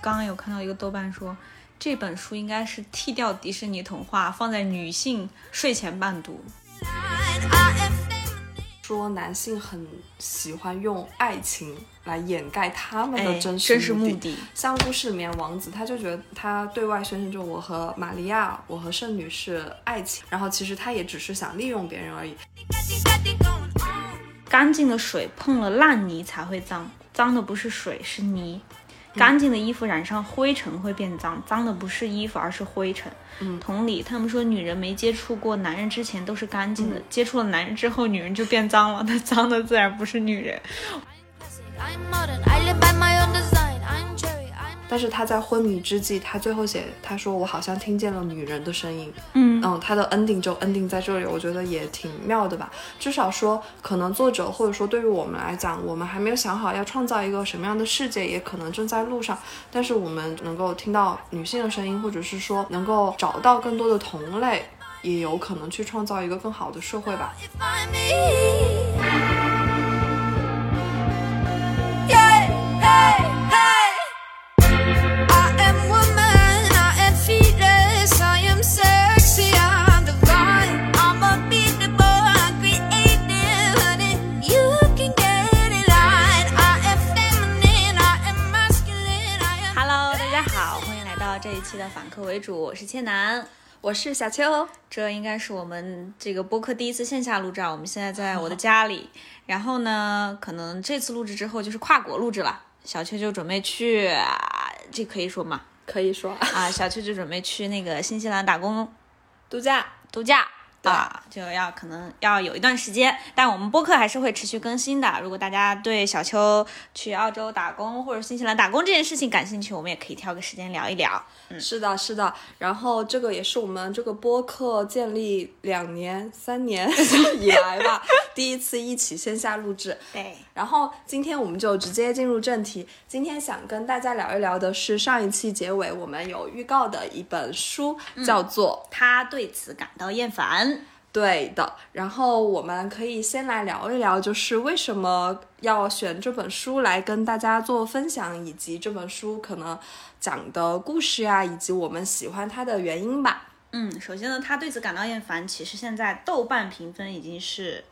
刚刚有看到一个豆瓣说，这本书应该是剃掉迪士尼童话，放在女性睡前伴读。说男性很喜欢用爱情来掩盖他们的真实实目的，像故事里面王子，他就觉得他对外宣称就我和玛利亚，我和圣女是爱情，然后其实他也只是想利用别人而已。干净的水碰了烂泥才会脏，脏的不是水是泥。干净的衣服染上灰尘会变脏，脏的不是衣服而是灰尘。嗯，同理，他们说女人没接触过男人之前都是干净的，接触了男人之后女人就变脏了，那脏的自然不是女人。但是他在昏迷之际，他最后写，他说我好像听见了女人的声音。嗯嗯，他的 ending 就 ending 在这里，我觉得也挺妙的吧。至少说，可能作者或者说对于我们来讲，我们还没有想好要创造一个什么样的世界，也可能正在路上。但是我们能够听到女性的声音，或者是说能够找到更多的同类，也有可能去创造一个更好的社会吧。一期的反客为主，我是千南，我是小秋。这应该是我们这个播客第一次线下录制，我们现在在我的家里。然后呢，可能这次录制之后就是跨国录制了。小秋就准备去，这可以说吗？可以说啊。小秋就准备去那个新西兰打工度假，度假。啊，就要可能要有一段时间，但我们播客还是会持续更新的。如果大家对小邱去澳洲打工或者新西兰打工这件事情感兴趣，我们也可以挑个时间聊一聊。嗯，是的，是的。然后这个也是我们这个播客建立两年、三年 以来吧，第一次一起线下录制。对。然后今天我们就直接进入正题。今天想跟大家聊一聊的是上一期结尾我们有预告的一本书，叫做《他对此感到厌烦》。对的，然后我们可以先来聊一聊，就是为什么要选这本书来跟大家做分享，以及这本书可能讲的故事呀，以及我们喜欢它的原因吧。嗯，首先呢，他对此感到厌烦，其实现在豆瓣评分已经是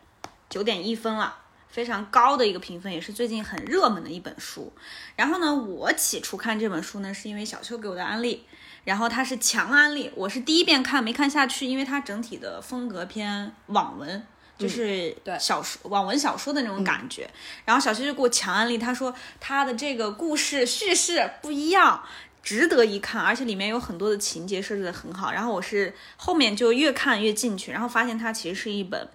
九点一分了，非常高的一个评分，也是最近很热门的一本书。然后呢，我起初看这本书呢，是因为小秋给我的安利。然后它是强安利，我是第一遍看没看下去，因为它整体的风格偏网文，就是小说网文小说的那种感觉。然后小薛就给我强安利，他说他的这个故事叙事不一样，值得一看，而且里面有很多的情节设置的很好。然后我是后面就越看越进去，然后发现它其实是一本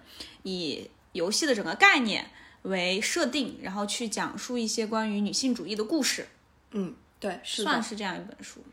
以游戏的整个概念为设定，然后去讲述一些关于女性主义的故事。嗯，对，算是这样一本书。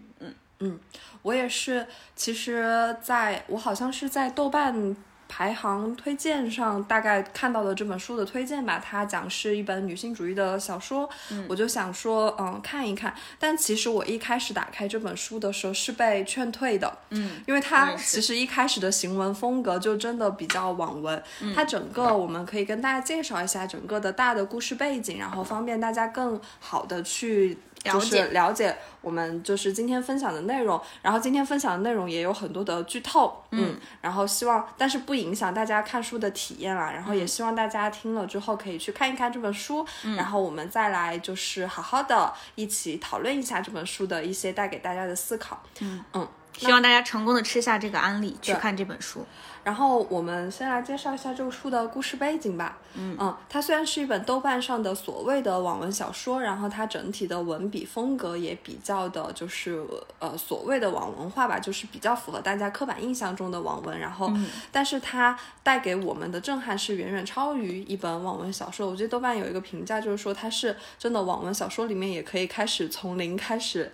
嗯，我也是。其实，在我好像是在豆瓣排行推荐上大概看到的这本书的推荐吧。它讲是一本女性主义的小说，我就想说，嗯，看一看。但其实我一开始打开这本书的时候是被劝退的，嗯，因为它其实一开始的行文风格就真的比较网文。它整个我们可以跟大家介绍一下整个的大的故事背景，然后方便大家更好的去。就是了解我们就是今天分享的内容，然后今天分享的内容也有很多的剧透，嗯，然后希望但是不影响大家看书的体验啦，然后也希望大家听了之后可以去看一看这本书，然后我们再来就是好好的一起讨论一下这本书的一些带给大家的思考，嗯。嗯，希望大家成功的吃下这个安利去看这本书。然后我们先来介绍一下这个书的故事背景吧。嗯嗯，它虽然是一本豆瓣上的所谓的网文小说，然后它整体的文笔风格也比较的，就是呃所谓的网文化吧，就是比较符合大家刻板印象中的网文。然后，但是它带给我们的震撼是远远超于一本网文小说。我觉得豆瓣有一个评价就是说，它是真的网文小说里面也可以开始从零开始。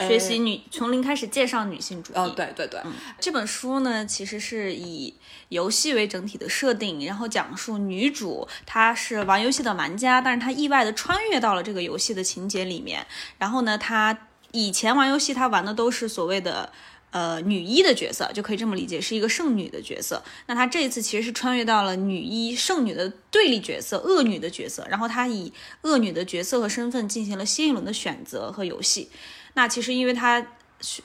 学习女从零开始介绍女性主义。哦，对对对，这本书呢，其实是以游戏为整体的设定，然后讲述女主她是玩游戏的玩家，但是她意外的穿越到了这个游戏的情节里面。然后呢，她以前玩游戏，她玩的都是所谓的呃女一的角色，就可以这么理解，是一个圣女的角色。那她这一次其实是穿越到了女一圣女的对立角色，恶女的角色。然后她以恶女的角色和身份进行了新一轮的选择和游戏。那其实因为她。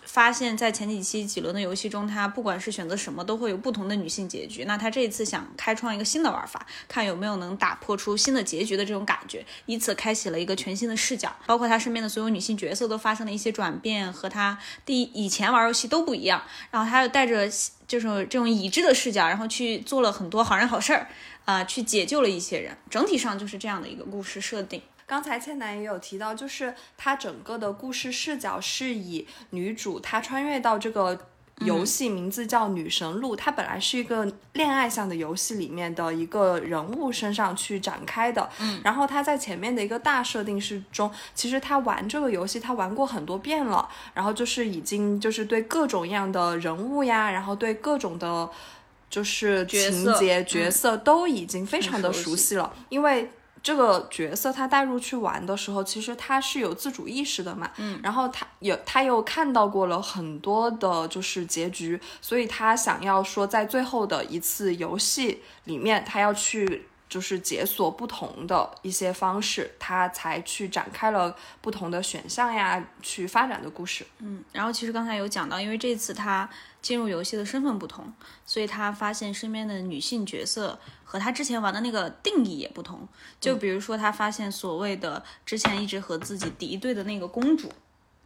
发现，在前几期几轮的游戏中，他不管是选择什么，都会有不同的女性结局。那他这一次想开创一个新的玩法，看有没有能打破出新的结局的这种感觉，以此开启了一个全新的视角。包括他身边的所有女性角色都发生了一些转变，和他第以前玩游戏都不一样。然后他又带着就是这种已知的视角，然后去做了很多好人好事儿，啊，去解救了一些人。整体上就是这样的一个故事设定。刚才倩楠也有提到，就是它整个的故事视角是以女主她穿越到这个游戏，名字叫《女神路》，它本来是一个恋爱向的游戏里面的一个人物身上去展开的。嗯，然后她在前面的一个大设定是中，其实她玩这个游戏，她玩过很多遍了，然后就是已经就是对各种各样的人物呀，然后对各种的，就是情节角色都已经非常的熟悉了，因为。这个角色他带入去玩的时候，其实他是有自主意识的嘛，嗯，然后他有他又看到过了很多的，就是结局，所以他想要说在最后的一次游戏里面，他要去。就是解锁不同的一些方式，他才去展开了不同的选项呀，去发展的故事。嗯，然后其实刚才有讲到，因为这次他进入游戏的身份不同，所以他发现身边的女性角色和他之前玩的那个定义也不同。就比如说，他发现所谓的之前一直和自己敌对的那个公主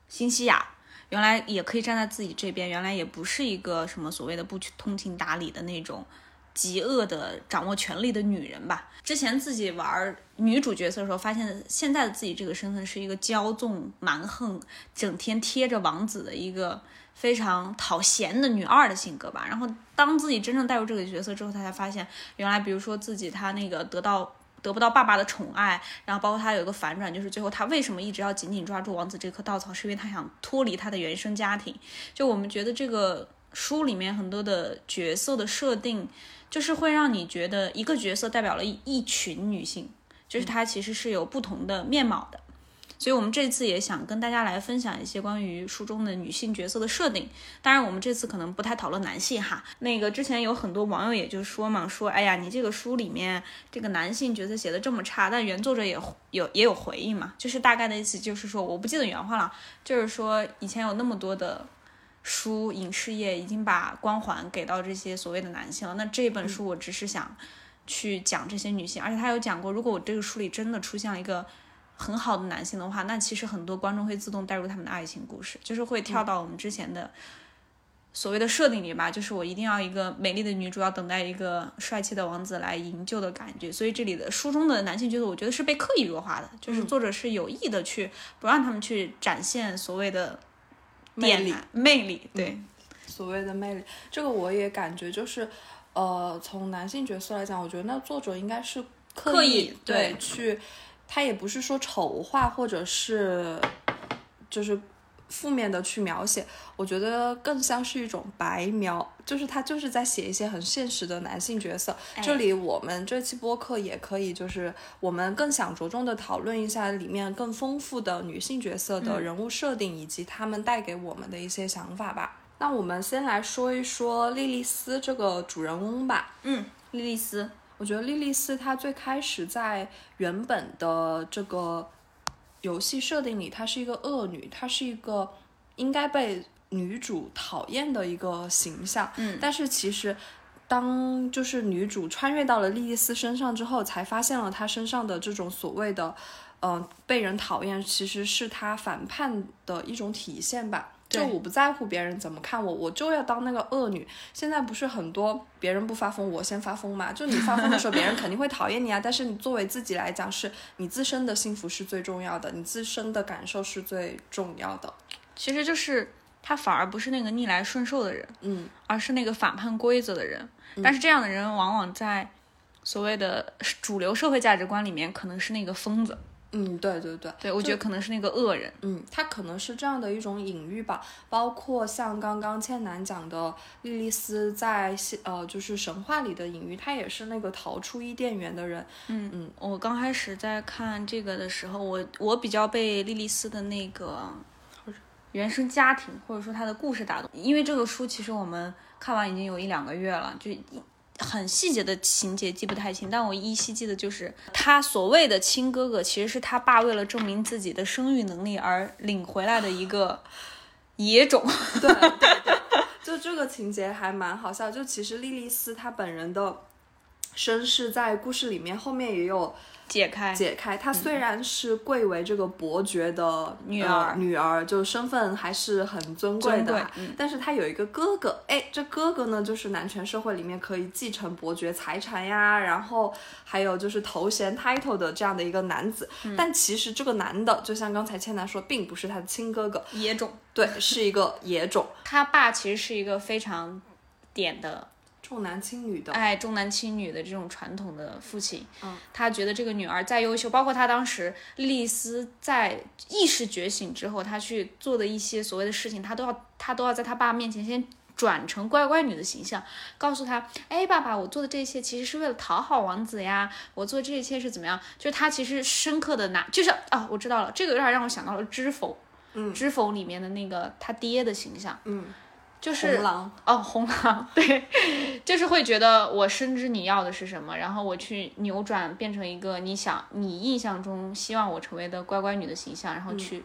辛西娅，原来也可以站在自己这边，原来也不是一个什么所谓的不通情达理的那种。极恶的掌握权力的女人吧。之前自己玩女主角色的时候，发现现在的自己这个身份是一个骄纵蛮横、整天贴着王子的一个非常讨嫌的女二的性格吧。然后当自己真正带入这个角色之后，他才发现，原来比如说自己他那个得到得不到爸爸的宠爱，然后包括他有一个反转，就是最后他为什么一直要紧紧抓住王子这颗稻草，是因为他想脱离他的原生家庭。就我们觉得这个书里面很多的角色的设定。就是会让你觉得一个角色代表了一一群女性，就是她其实是有不同的面貌的，所以我们这次也想跟大家来分享一些关于书中的女性角色的设定。当然，我们这次可能不太讨论男性哈。那个之前有很多网友也就说嘛，说哎呀，你这个书里面这个男性角色写的这么差，但原作者也有也有回应嘛，就是大概的意思就是说，我不记得原话了，就是说以前有那么多的。书影视业已经把光环给到这些所谓的男性了，那这本书我只是想去讲这些女性，而且他有讲过，如果我这个书里真的出现了一个很好的男性的话，那其实很多观众会自动带入他们的爱情故事，就是会跳到我们之前的所谓的设定里吧，就是我一定要一个美丽的女主要等待一个帅气的王子来营救的感觉，所以这里的书中的男性角色，我觉得是被刻意弱化的，就是作者是有意的去不让他们去展现所谓的。魅力，魅力，对，所谓的魅力，这个我也感觉就是，呃，从男性角色来讲，我觉得那作者应该是刻意对去，他也不是说丑化或者是，就是。负面的去描写，我觉得更像是一种白描，就是他就是在写一些很现实的男性角色。这里我们这期播客也可以，就是我们更想着重的讨论一下里面更丰富的女性角色的人物设定以及他们带给我们的一些想法吧。那我们先来说一说莉莉丝这个主人翁吧。嗯，莉莉丝，我觉得莉莉丝她最开始在原本的这个。游戏设定里，她是一个恶女，她是一个应该被女主讨厌的一个形象。嗯，但是其实，当就是女主穿越到了莉莉丝身上之后，才发现了她身上的这种所谓的，嗯，被人讨厌，其实是她反叛的一种体现吧。就我不在乎别人怎么看我，我就要当那个恶女。现在不是很多别人不发疯，我先发疯嘛？就你发疯的时候，别人肯定会讨厌你啊。但是你作为自己来讲，是你自身的幸福是最重要的，你自身的感受是最重要的。其实就是他反而不是那个逆来顺受的人，嗯，而是那个反叛规则的人。但是这样的人往往在所谓的主流社会价值观里面，可能是那个疯子。嗯，对对对，对我觉得可能是那个恶人，嗯，他可能是这样的一种隐喻吧。包括像刚刚倩楠讲的莉莉丝在呃就是神话里的隐喻，她也是那个逃出伊甸园的人。嗯嗯，我刚开始在看这个的时候，我我比较被莉莉丝的那个原生家庭或者说他的故事打动。因为这个书其实我们看完已经有一两个月了，就很细节的情节记不太清，但我依稀记得就是他所谓的亲哥哥，其实是他爸为了证明自己的生育能力而领回来的一个野种。对对对，就这个情节还蛮好笑。就其实莉莉丝她本人的身世在故事里面后面也有。解开，解开。她虽然是贵为这个伯爵的女儿，女儿就身份还是很尊贵的，但是她有一个哥哥。哎，这哥哥呢，就是男权社会里面可以继承伯爵财产呀，然后还有就是头衔 title 的这样的一个男子。但其实这个男的，就像刚才倩楠说，并不是他的亲哥哥，野种。对，是一个野种。他爸其实是一个非常点的。重男轻女的，哎，重男轻女的这种传统的父亲，嗯，他觉得这个女儿再优秀，包括他当时莉莉丝在意识觉醒之后，他去做的一些所谓的事情，他都要他都要在他爸面前先转成乖乖女的形象，告诉他，哎，爸爸，我做的这些其实是为了讨好王子呀，我做这一切是怎么样？就是他其实深刻的拿，就是啊，我知道了，这个有点让我想到了《知否》，嗯，《知否》里面的那个他爹的形象，嗯。就是红狼哦，红狼 对，就是会觉得我深知你要的是什么，然后我去扭转变成一个你想你印象中希望我成为的乖乖女的形象，然后去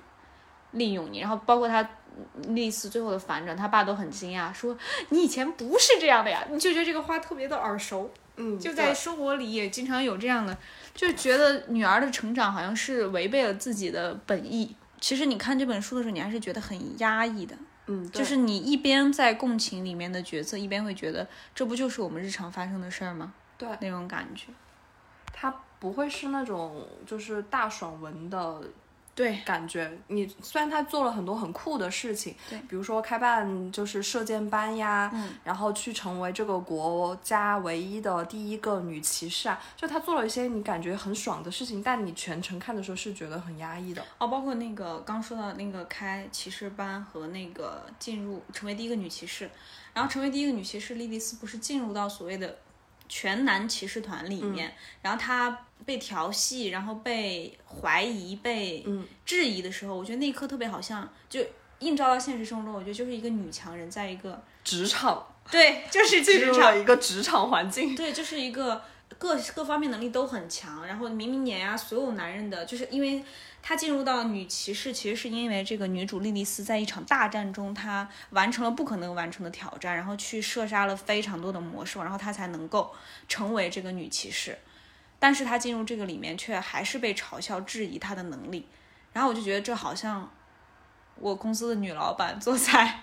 利用你，然后包括他丽丝最后的反转，他爸都很惊讶，说你以前不是这样的呀，你就觉得这个话特别的耳熟，嗯，就在生活里也经常有这样的，就觉得女儿的成长好像是违背了自己的本意。其实你看这本书的时候，你还是觉得很压抑的。嗯，就是你一边在共情里面的角色，一边会觉得这不就是我们日常发生的事儿吗？对，那种感觉，它不会是那种就是大爽文的。对，感觉你虽然他做了很多很酷的事情，对，比如说开办就是射箭班呀，嗯，然后去成为这个国家唯一的第一个女骑士啊，就他做了一些你感觉很爽的事情，但你全程看的时候是觉得很压抑的。哦，包括那个刚说到那个开骑士班和那个进入成为第一个女骑士，然后成为第一个女骑士，莉莉丝不是进入到所谓的。全男骑士团里面，然后他被调戏，然后被怀疑、被质疑的时候，我觉得那一刻特别好像，就映照到现实生活中，我觉得就是一个女强人在一个职场，对，就是进入了一个职场环境，对，就是一个各各方面能力都很强，然后明明碾压所有男人的，就是因为。他进入到女骑士，其实是因为这个女主莉莉丝在一场大战中，她完成了不可能完成的挑战，然后去射杀了非常多的魔兽，然后她才能够成为这个女骑士。但是她进入这个里面，却还是被嘲笑质疑她的能力。然后我就觉得这好像我公司的女老板坐在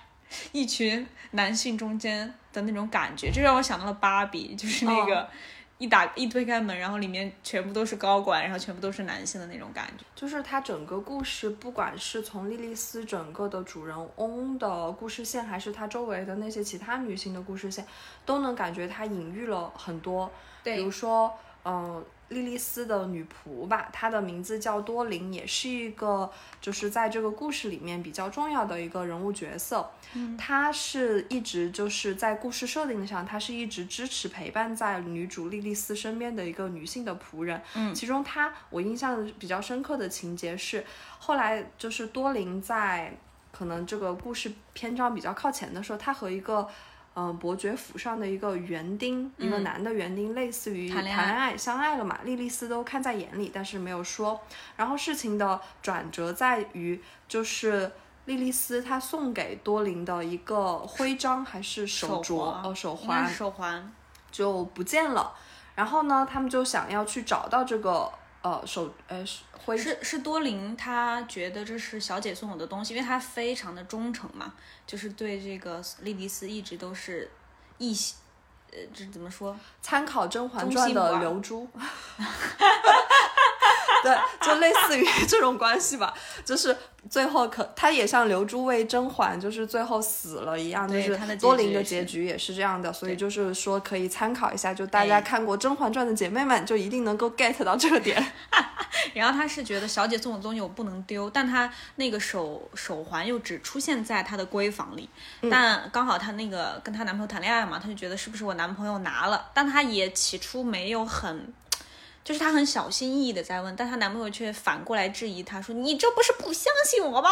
一群男性中间的那种感觉，这让我想到了芭比，就是那个。一打一推开门，然后里面全部都是高管，然后全部都是男性的那种感觉。就是它整个故事，不管是从莉莉丝整个的主人翁的故事线，还是她周围的那些其他女性的故事线，都能感觉它隐喻了很多。对，比如说，嗯。莉莉丝的女仆吧，她的名字叫多琳，也是一个就是在这个故事里面比较重要的一个人物角色。嗯，她是一直就是在故事设定上，她是一直支持陪伴在女主莉莉丝身边的一个女性的仆人。嗯，其中她我印象比较深刻的情节是，后来就是多琳在可能这个故事篇章比较靠前的时候，她和一个。嗯，伯爵府上的一个园丁，一个男的园丁，类似于谈恋爱相爱了嘛？莉莉丝都看在眼里，但是没有说。然后事情的转折在于，就是莉莉丝她送给多琳的一个徽章还是手镯哦，手环，手环就不见了。然后呢，他们就想要去找到这个。呃，手呃是会是是多林，他觉得这是小姐送我的东西，因为他非常的忠诚嘛，就是对这个莉迪丝一直都是一，呃，这怎么说？参考《甄嬛传》的流珠。对，就类似于 这种关系吧，就是最后可他也像刘珠为甄嬛，就是最后死了一样，就是多林的结局也是这样的，所以就是说可以参考一下，就大家看过《甄嬛传》的姐妹们就一定能够 get 到这个点。然后他是觉得小姐送我的东西我不能丢，但他那个手手环又只出现在她的闺房里，但刚好她那个跟她男朋友谈恋爱嘛，她就觉得是不是我男朋友拿了，但她也起初没有很。就是她很小心翼翼的在问，但她男朋友却反过来质疑她说：“你这不是不相信我吗？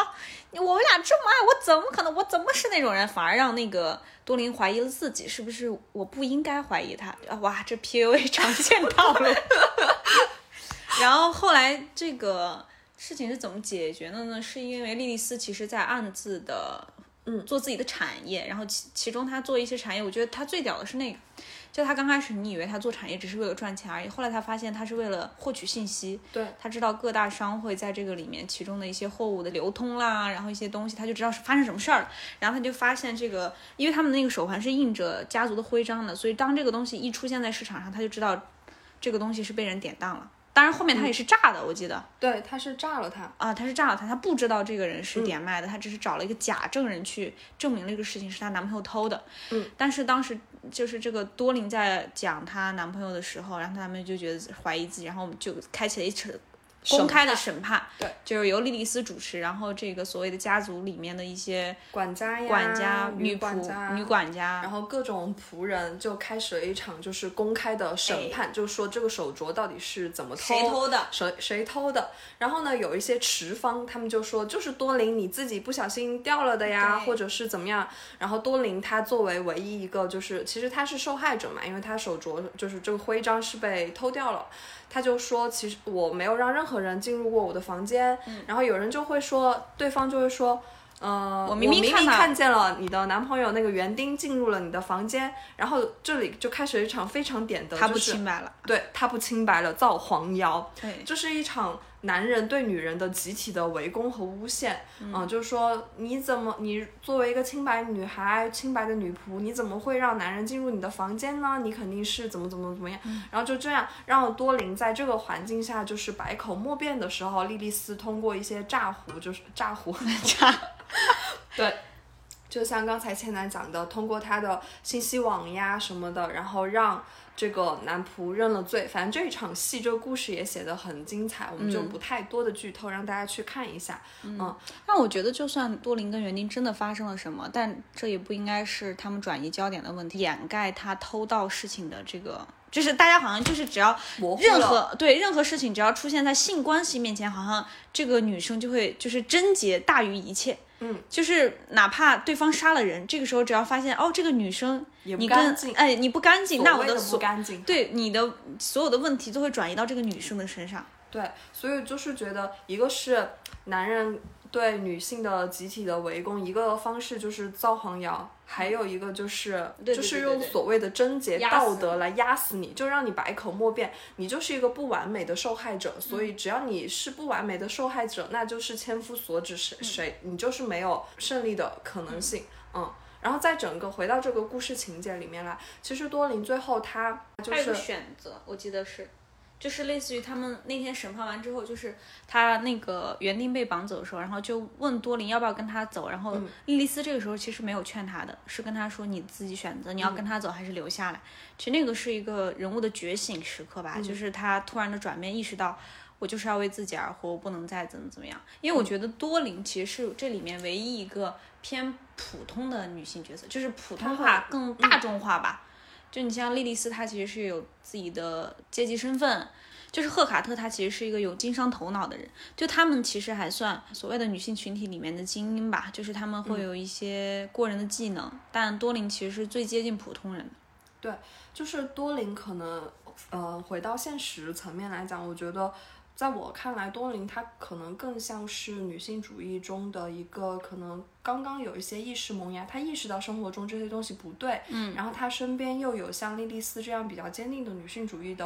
我们俩这么爱，我怎么可能？我怎么是那种人？反而让那个多林怀疑了自己，是不是我不应该怀疑他？哇，这 PUA 常见 套路。然后后来这个事情是怎么解决的呢？是因为莉莉丝其实在暗自的。嗯，做自己的产业，然后其其中她做一些产业，我觉得她最屌的是那个，就他刚开始你以为他做产业只是为了赚钱而已，后来他发现他是为了获取信息，对他知道各大商会在这个里面其中的一些货物的流通啦，然后一些东西他就知道是发生什么事儿了，然后他就发现这个，因为他们那个手环是印着家族的徽章的，所以当这个东西一出现在市场上，他就知道这个东西是被人典当了。当然，后面他也是炸的，我记得。对，他是炸了他啊，他是炸了他，他不知道这个人是点卖的，他只是找了一个假证人去证明这个事情是他男朋友偷的。嗯，但是当时就是这个多林在讲她男朋友的时候，然后他们就觉得怀疑自己，然后我们就开启了一场。公开的审判，对，就是由莉莉丝主持，然后这个所谓的家族里面的一些管家呀、管家、女仆、女管家，然后各种仆人就开始了一场就是公开的审判，就说这个手镯到底是怎么偷，谁偷的，谁谁偷的。然后呢，有一些持方，他们就说就是多林你自己不小心掉了的呀，或者是怎么样。然后多林他作为唯一一个，就是其实他是受害者嘛，因为他手镯就是这个徽章是被偷掉了。他就说，其实我没有让任何人进入过我的房间。然后有人就会说，对方就会说，呃，我明明看见了你的男朋友那个园丁进入了你的房间。然后这里就开始一场非常点的，他不清白了，对他不清白了，造黄谣。对，这是一场。男人对女人的集体的围攻和诬陷，嗯，就是说你怎么，你作为一个清白女孩、清白的女仆，你怎么会让男人进入你的房间呢？你肯定是怎么怎么怎么样，然后就这样让多林在这个环境下就是百口莫辩的时候，莉莉丝通过一些诈唬，就是诈唬，诈，对，就像刚才倩楠讲的，通过他的信息网呀什么的，然后让。这个男仆认了罪，反正这一场戏，这个故事也写得很精彩，我们就不太多的剧透，让大家去看一下。嗯，但我觉得，就算多林跟园丁真的发生了什么，但这也不应该是他们转移焦点的问题，掩盖他偷盗事情的这个，就是大家好像就是只要任何对任何事情，只要出现在性关系面前，好像这个女生就会就是贞洁大于一切。嗯，就是哪怕对方杀了人，这个时候只要发现哦，这个女生你跟哎你不干净，那我的所干净，对你的所有的问题都会转移到这个女生的身上。对，所以就是觉得一个是男人。对女性的集体的围攻，一个方式就是造黄谣，还有一个就是就是用所谓的贞洁道德来压死你，就让你百口莫辩，你就是一个不完美的受害者。所以只要你是不完美的受害者，那就是千夫所指，谁谁你就是没有胜利的可能性。嗯，然后在整个回到这个故事情节里面来，其实多林最后他就是选择，我记得是。就是类似于他们那天审判完之后，就是他那个园丁被绑走的时候，然后就问多林要不要跟他走，然后莉莉丝这个时候其实没有劝他的，是跟他说你自己选择，你要跟他走还是留下来。其实那个是一个人物的觉醒时刻吧，就是他突然的转变，意识到我就是要为自己而活，我不能再怎么怎么样。因为我觉得多林其实是这里面唯一一个偏普通的女性角色，就是普通话更大众化吧。就你像莉莉丝，她其实是有自己的阶级身份；就是赫卡特，他其实是一个有经商头脑的人。就他们其实还算所谓的女性群体里面的精英吧，就是他们会有一些过人的技能。但多林其实是最接近普通人的。对，就是多林可能，呃，回到现实层面来讲，我觉得。在我看来，多林她可能更像是女性主义中的一个，可能刚刚有一些意识萌芽，她意识到生活中这些东西不对，嗯，然后她身边又有像莉莉丝这样比较坚定的女性主义的。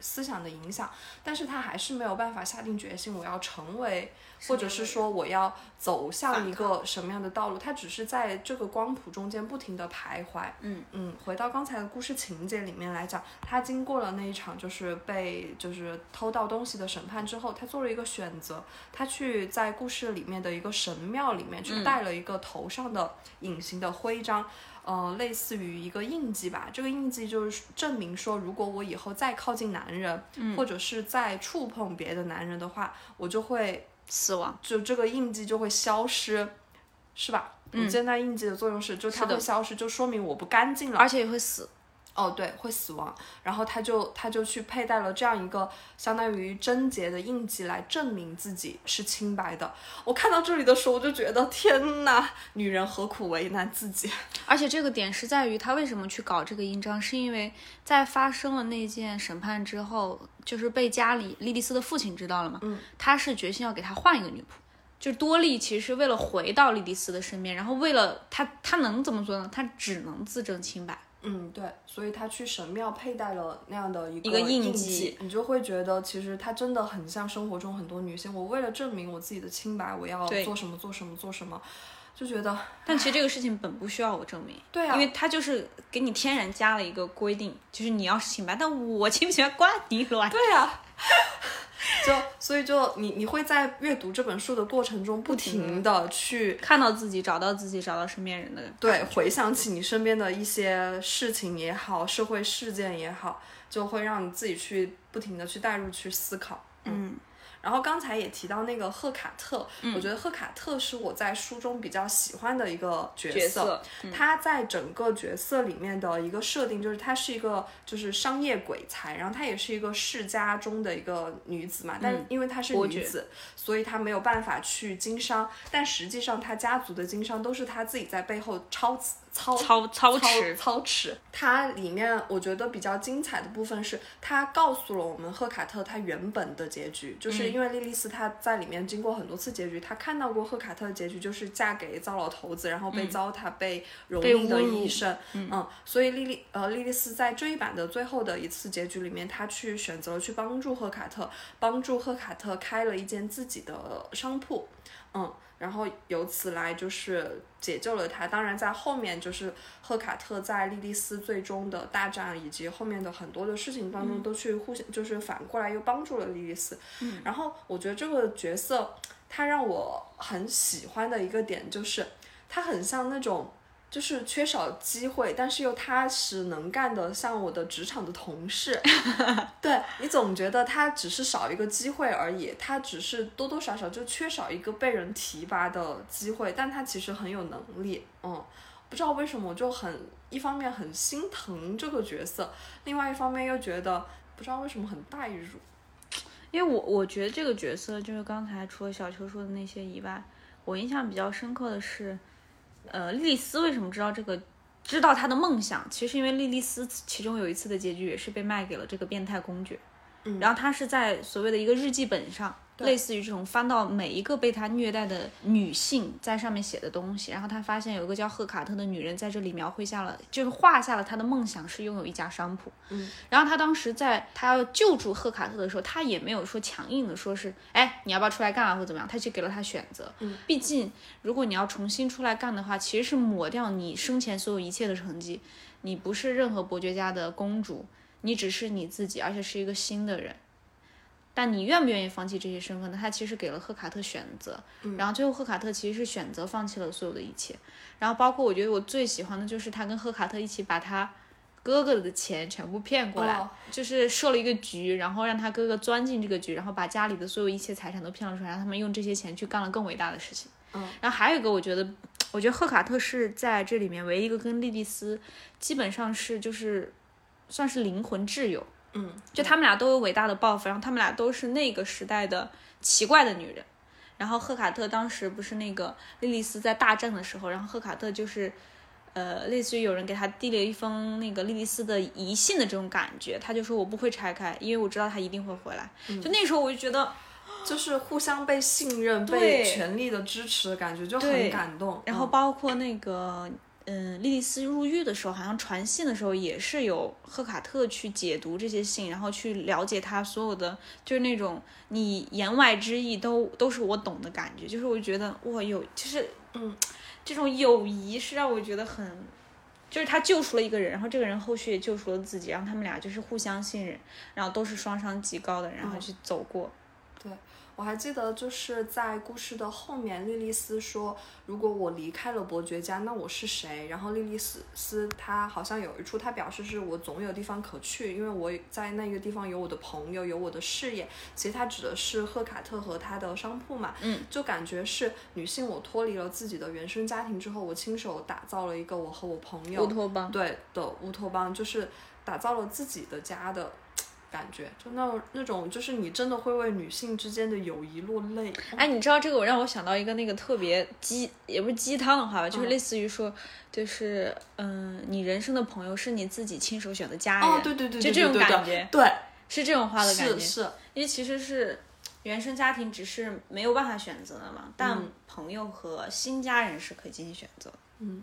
思想的影响，但是他还是没有办法下定决心，我要成为，或者是说我要走向一个什么样的道路，他只是在这个光谱中间不停的徘徊。嗯嗯，回到刚才的故事情节里面来讲，他经过了那一场就是被就是偷盗东西的审判之后，他做了一个选择，他去在故事里面的一个神庙里面去戴了一个头上的隐形的徽章。呃，类似于一个印记吧，这个印记就是证明说，如果我以后再靠近男人，或者是再触碰别的男人的话，我就会死亡，就这个印记就会消失，是吧？嗯，现在印记的作用是，就它会消失，就说明我不干净了，而且也会死。哦，对，会死亡。然后他就他就去佩戴了这样一个相当于贞洁的印记来证明自己是清白的。我看到这里的时候，我就觉得天哪，女人何苦为难自己？而且这个点是在于他为什么去搞这个印章，是因为在发生了那件审判之后，就是被家里莉莉丝的父亲知道了嘛，嗯，他是决心要给他换一个女仆。就多莉其实是为了回到莉莉丝的身边，然后为了他，他能怎么做呢？他只能自证清白。嗯，对，所以他去神庙佩戴了那样的一个印记，你就会觉得其实他真的很像生活中很多女性。我为了证明我自己的清白，我要做什么做什么做什么，就觉得。但其实这个事情本不需要我证明，对啊，因为他就是给你天然加了一个规定，就是你要是清白，但我清不清白关你卵。对啊。就所以就你你会在阅读这本书的过程中不停的去看到自己找到自己找到身边人的对回想起你身边的一些事情也好社会事件也好就会让你自己去不停的去带入去思考。嗯。然后刚才也提到那个赫卡特，我觉得赫卡特是我在书中比较喜欢的一个角色。他在整个角色里面的一个设定就是他是一个就是商业鬼才，然后她也是一个世家中的一个女子嘛。但因为她是女子，所以她没有办法去经商。但实际上她家族的经商都是她自己在背后操操操操持操持。它里面我觉得比较精彩的部分是，它告诉了我们赫卡特他原本的结局，就是。因为莉莉丝她在里面经过很多次结局，她看到过赫卡特的结局，就是嫁给糟老头子，然后被糟蹋、被蹂躏的一生。嗯，所以莉莉呃莉莉丝在这一版的最后的一次结局里面，她去选择去帮助赫卡特，帮助赫卡特开了一间自己的商铺。嗯。然后由此来就是解救了他。当然，在后面就是赫卡特在莉莉丝最终的大战以及后面的很多的事情当中，都去互相就是反过来又帮助了莉莉丝。嗯。然后我觉得这个角色他让我很喜欢的一个点就是，他很像那种。就是缺少机会，但是又踏实能干的，像我的职场的同事。对你总觉得他只是少一个机会而已，他只是多多少少就缺少一个被人提拔的机会，但他其实很有能力。嗯，不知道为什么我就很一方面很心疼这个角色，另外一方面又觉得不知道为什么很代入。因为我我觉得这个角色就是刚才除了小秋说的那些以外，我印象比较深刻的是。呃，莉莉丝为什么知道这个？知道她的梦想，其实因为莉莉丝其中有一次的结局也是被卖给了这个变态公爵，嗯，然后他是在所谓的一个日记本上。类似于这种翻到每一个被他虐待的女性在上面写的东西，然后他发现有一个叫赫卡特的女人在这里描绘下了，就是画下了他的梦想是拥有一家商铺。嗯，然后他当时在他要救助赫卡特的时候，他也没有说强硬的说是，哎，你要不要出来干啊或者怎么样，他就给了他选择。嗯，毕竟如果你要重新出来干的话，其实是抹掉你生前所有一切的成绩，你不是任何伯爵家的公主，你只是你自己，而且是一个新的人。但你愿不愿意放弃这些身份呢？他其实给了赫卡特选择，然后最后赫卡特其实是选择放弃了所有的一切，然后包括我觉得我最喜欢的就是他跟赫卡特一起把他哥哥的钱全部骗过来，就是设了一个局，然后让他哥哥钻进这个局，然后把家里的所有一切财产都骗了出来，让他们用这些钱去干了更伟大的事情。嗯，然后还有一个我觉得，我觉得赫卡特是在这里面唯一一个跟莉莉丝基本上是就是算是灵魂挚友。嗯，就他们俩都有伟大的抱负，然后他们俩都是那个时代的奇怪的女人。然后赫卡特当时不是那个莉莉丝在大战的时候，然后赫卡特就是，呃，类似于有人给他递了一封那个莉莉丝的遗信的这种感觉，他就说我不会拆开，因为我知道他一定会回来。就那时候我就觉得，就是互相被信任、被权力的支持的感觉就很感动。然后包括那个。嗯，莉莉丝入狱的时候，好像传信的时候也是有赫卡特去解读这些信，然后去了解他所有的，就是那种你言外之意都都是我懂的感觉。就是我觉得哇，有就是嗯，这种友谊是让我觉得很，就是他救赎了一个人，然后这个人后续也救赎了自己，然后他们俩就是互相信任，然后都是双商极高的，然后去走过。对，我还记得就是在故事的后面，莉莉丝说：“如果我离开了伯爵家，那我是谁？”然后莉莉丝丝她好像有一处，她表示是我总有地方可去，因为我在那个地方有我的朋友，有我的事业。其实她指的是赫卡特和他的商铺嘛。嗯，就感觉是女性，我脱离了自己的原生家庭之后，我亲手打造了一个我和我朋友乌托邦对的乌托邦，就是打造了自己的家的。感觉就那种那种，就是你真的会为女性之间的友谊落泪。哎，你知道这个，我让我想到一个那个特别鸡，也不是鸡汤的话吧，就是类似于说，就是嗯，你人生的朋友是你自己亲手选的家人。哦，对对对，就这种感觉，对，是这种话的感觉。是是，因为其实是原生家庭只是没有办法选择的嘛，但朋友和新家人是可以进行选择。嗯，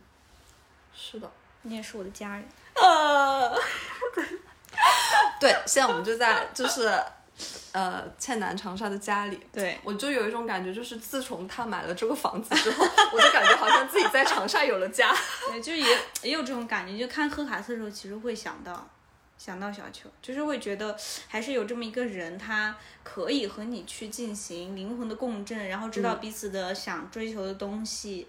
是的，你也是我的家人。呃。对，现在我们就在就是，呃，倩南长沙的家里。对，我就有一种感觉，就是自从他买了这个房子之后，我就感觉好像自己在长沙有了家。对，就也也有这种感觉。就看赫卡特的时候，其实会想到，想到小球，就是会觉得还是有这么一个人，他可以和你去进行灵魂的共振，然后知道彼此的想追求的东西，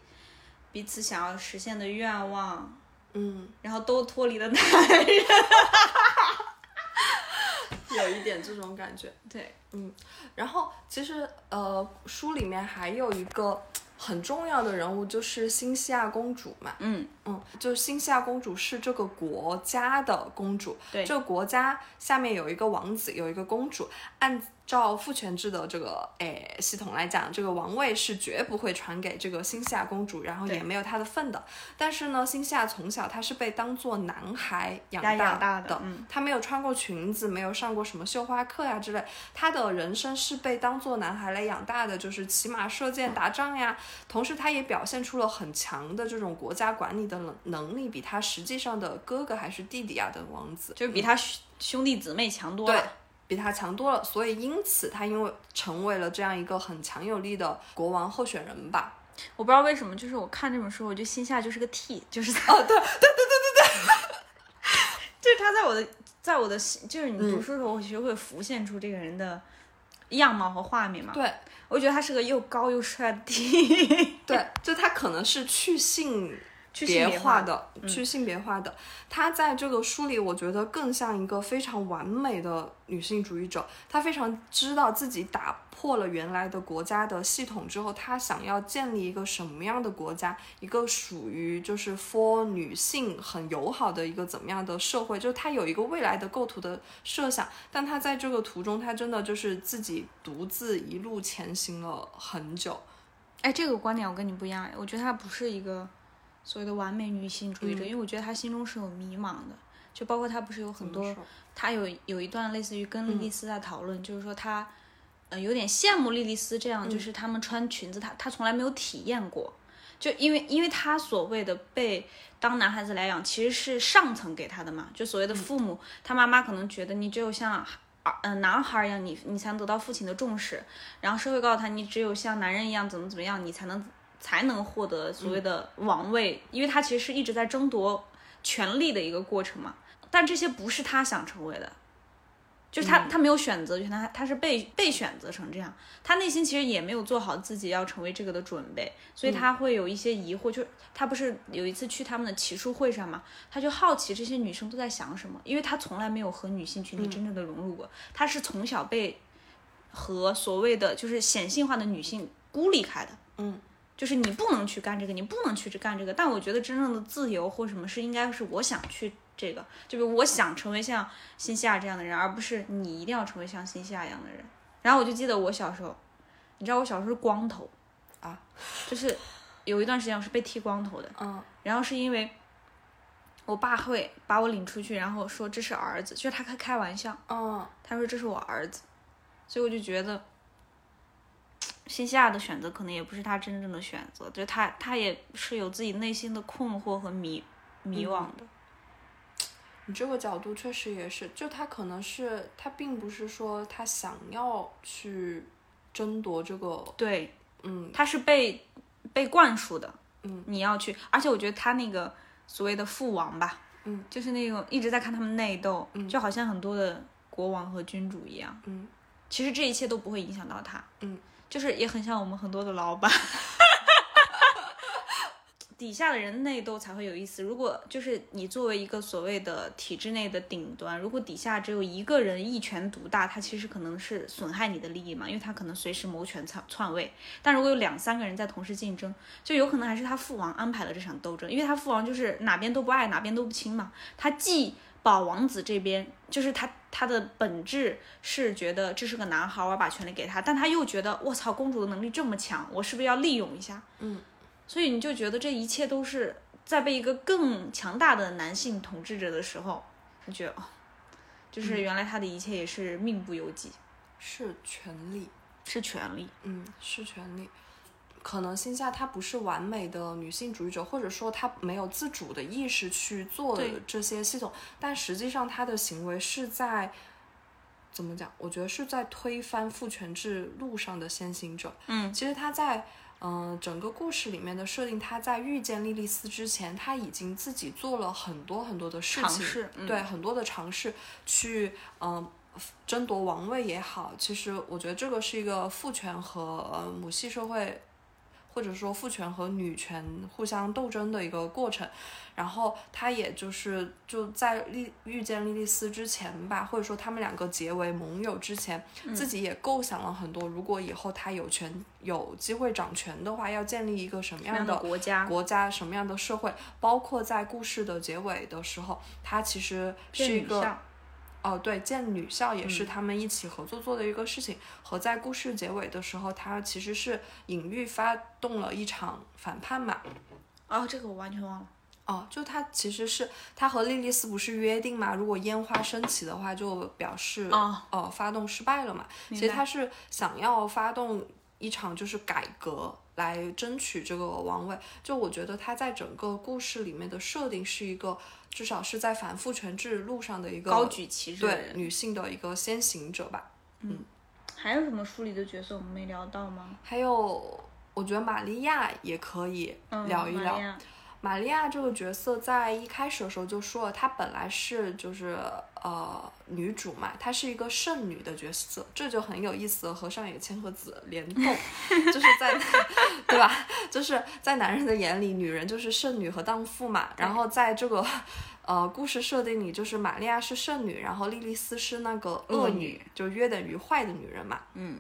彼此想要实现的愿望。嗯，然后都脱离了男人，有一点这种感觉。对，嗯，然后其实呃，书里面还有一个很重要的人物，就是新西亚公主嘛。嗯嗯，就新西亚公主是这个国家的公主，对，这个国家下面有一个王子，有一个公主，按。照父权制的这个诶系统来讲，这个王位是绝不会传给这个新西亚公主，然后也没有她的份的。但是呢，新西亚从小她是被当做男孩养大的，嗯，她没有穿过裙子，没有上过什么绣花课呀之类，她的人生是被当做男孩来养大的，就是骑马射箭打仗呀。同时，她也表现出了很强的这种国家管理的能能力，比她实际上的哥哥还是弟弟啊的王子，就是比他兄弟姊妹强多了。比他强多了，所以因此他因为成为了这样一个很强有力的国王候选人吧。我不知道为什么，就是我看这本书，我就心下就是个 T，就是哦，对对对对对对，就是他在我的在我的心，就是你读书的时候，我其实会浮现出这个人的样貌和画面嘛。对，我觉得他是个又高又帅的 T。对，就他可能是去性。别化的，去性别化的，她在这个书里，我觉得更像一个非常完美的女性主义者。她非常知道自己打破了原来的国家的系统之后，她想要建立一个什么样的国家，一个属于就是 for 女性很友好的一个怎么样的社会，就是她有一个未来的构图的设想。但她在这个途中，她真的就是自己独自一路前行了很久。哎，这个观点我跟你不一样，我觉得她不是一个。所谓的完美女性主义者，因为我觉得她心中是有迷茫的，就包括她不是有很多，她有有一段类似于跟莉莉丝在讨论，就是说她，呃，有点羡慕莉莉丝这样，就是她们穿裙子，她她从来没有体验过，就因为因为她所谓的被当男孩子来养，其实是上层给她的嘛，就所谓的父母，她妈妈可能觉得你只有像儿嗯男孩一样，你你才能得到父亲的重视，然后社会告诉她，你只有像男人一样怎么怎么样，你才能。才能获得所谓的王位，因为他其实是一直在争夺权力的一个过程嘛。但这些不是他想成为的，就是他他没有选择权，他他是被被选择成这样。他内心其实也没有做好自己要成为这个的准备，所以他会有一些疑惑。就是他不是有一次去他们的骑术会上嘛，他就好奇这些女生都在想什么，因为他从来没有和女性群体真正的融入过，他是从小被和所谓的就是显性化的女性孤立开的。嗯。就是你不能去干这个，你不能去干这个。但我觉得真正的自由或什么是应该是我想去这个，就是我想成为像新西亚这样的人，而不是你一定要成为像新西亚一样的人。然后我就记得我小时候，你知道我小时候是光头啊，就是有一段时间我是被剃光头的。嗯。然后是因为我爸会把我领出去，然后说这是儿子，就是他开开玩笑。嗯。他说这是我儿子，所以我就觉得。新西亚的选择可能也不是他真正的选择，就他他也是有自己内心的困惑和迷迷惘的。你这个角度确实也是，就他可能是他并不是说他想要去争夺这个，对，嗯，他是被被灌输的，嗯，你要去，而且我觉得他那个所谓的父王吧，嗯，就是那种一直在看他们内斗，嗯，就好像很多的国王和君主一样，嗯。其实这一切都不会影响到他。嗯，就是也很像我们很多的老板。底下的人内斗才会有意思。如果就是你作为一个所谓的体制内的顶端，如果底下只有一个人一权独大，他其实可能是损害你的利益嘛，因为他可能随时谋权篡篡位。但如果有两三个人在同时竞争，就有可能还是他父王安排了这场斗争，因为他父王就是哪边都不爱，哪边都不亲嘛。他既保王子这边，就是他他的本质是觉得这是个男孩，我要把权力给他，但他又觉得我操，公主的能力这么强，我是不是要利用一下？嗯。所以你就觉得这一切都是在被一个更强大的男性统治着的时候，你觉得哦，就是原来他的一切也是命不由己，是权力，是权力，嗯，是权力。可能心下她不是完美的女性主义者，或者说她没有自主的意识去做这些系统，但实际上她的行为是在怎么讲？我觉得是在推翻父权制路上的先行者。嗯，其实她在。嗯，整个故事里面的设定，她在遇见莉莉丝之前，他已经自己做了很多很多的事情，对很多的尝试去嗯争夺王位也好。其实我觉得这个是一个父权和母系社会。或者说父权和女权互相斗争的一个过程，然后他也就是就在莉遇见莉莉丝之前吧，或者说他们两个结为盟友之前，自己也构想了很多，如果以后他有权有机会掌权的话，要建立一个什么样的国家，国家什么样的社会，包括在故事的结尾的时候，他其实是一个。哦，对，建女校也是他们一起合作做的一个事情。和在故事结尾的时候，他其实是隐喻发动了一场反叛嘛。哦，这个我完全忘了。哦，就他其实是他和莉莉丝不是约定嘛，如果烟花升起的话，就表示哦发动失败了嘛。其实他是想要发动一场就是改革。来争取这个王位，就我觉得他在整个故事里面的设定是一个，至少是在反父权制路上的一个高举旗帜对女性的一个先行者吧。嗯，还有什么书里的角色我们没聊到吗？还有，我觉得玛利亚也可以聊一聊。玛利亚这个角色在一开始的时候就说了，她本来是就是呃女主嘛，她是一个圣女的角色，这就很有意思，和上野千鹤子联动，就是在 对吧？就是在男人的眼里，女人就是圣女和荡妇嘛。然后在这个呃故事设定里，就是玛利亚是圣女，然后莉莉丝是那个恶女，就约等于坏的女人嘛。嗯。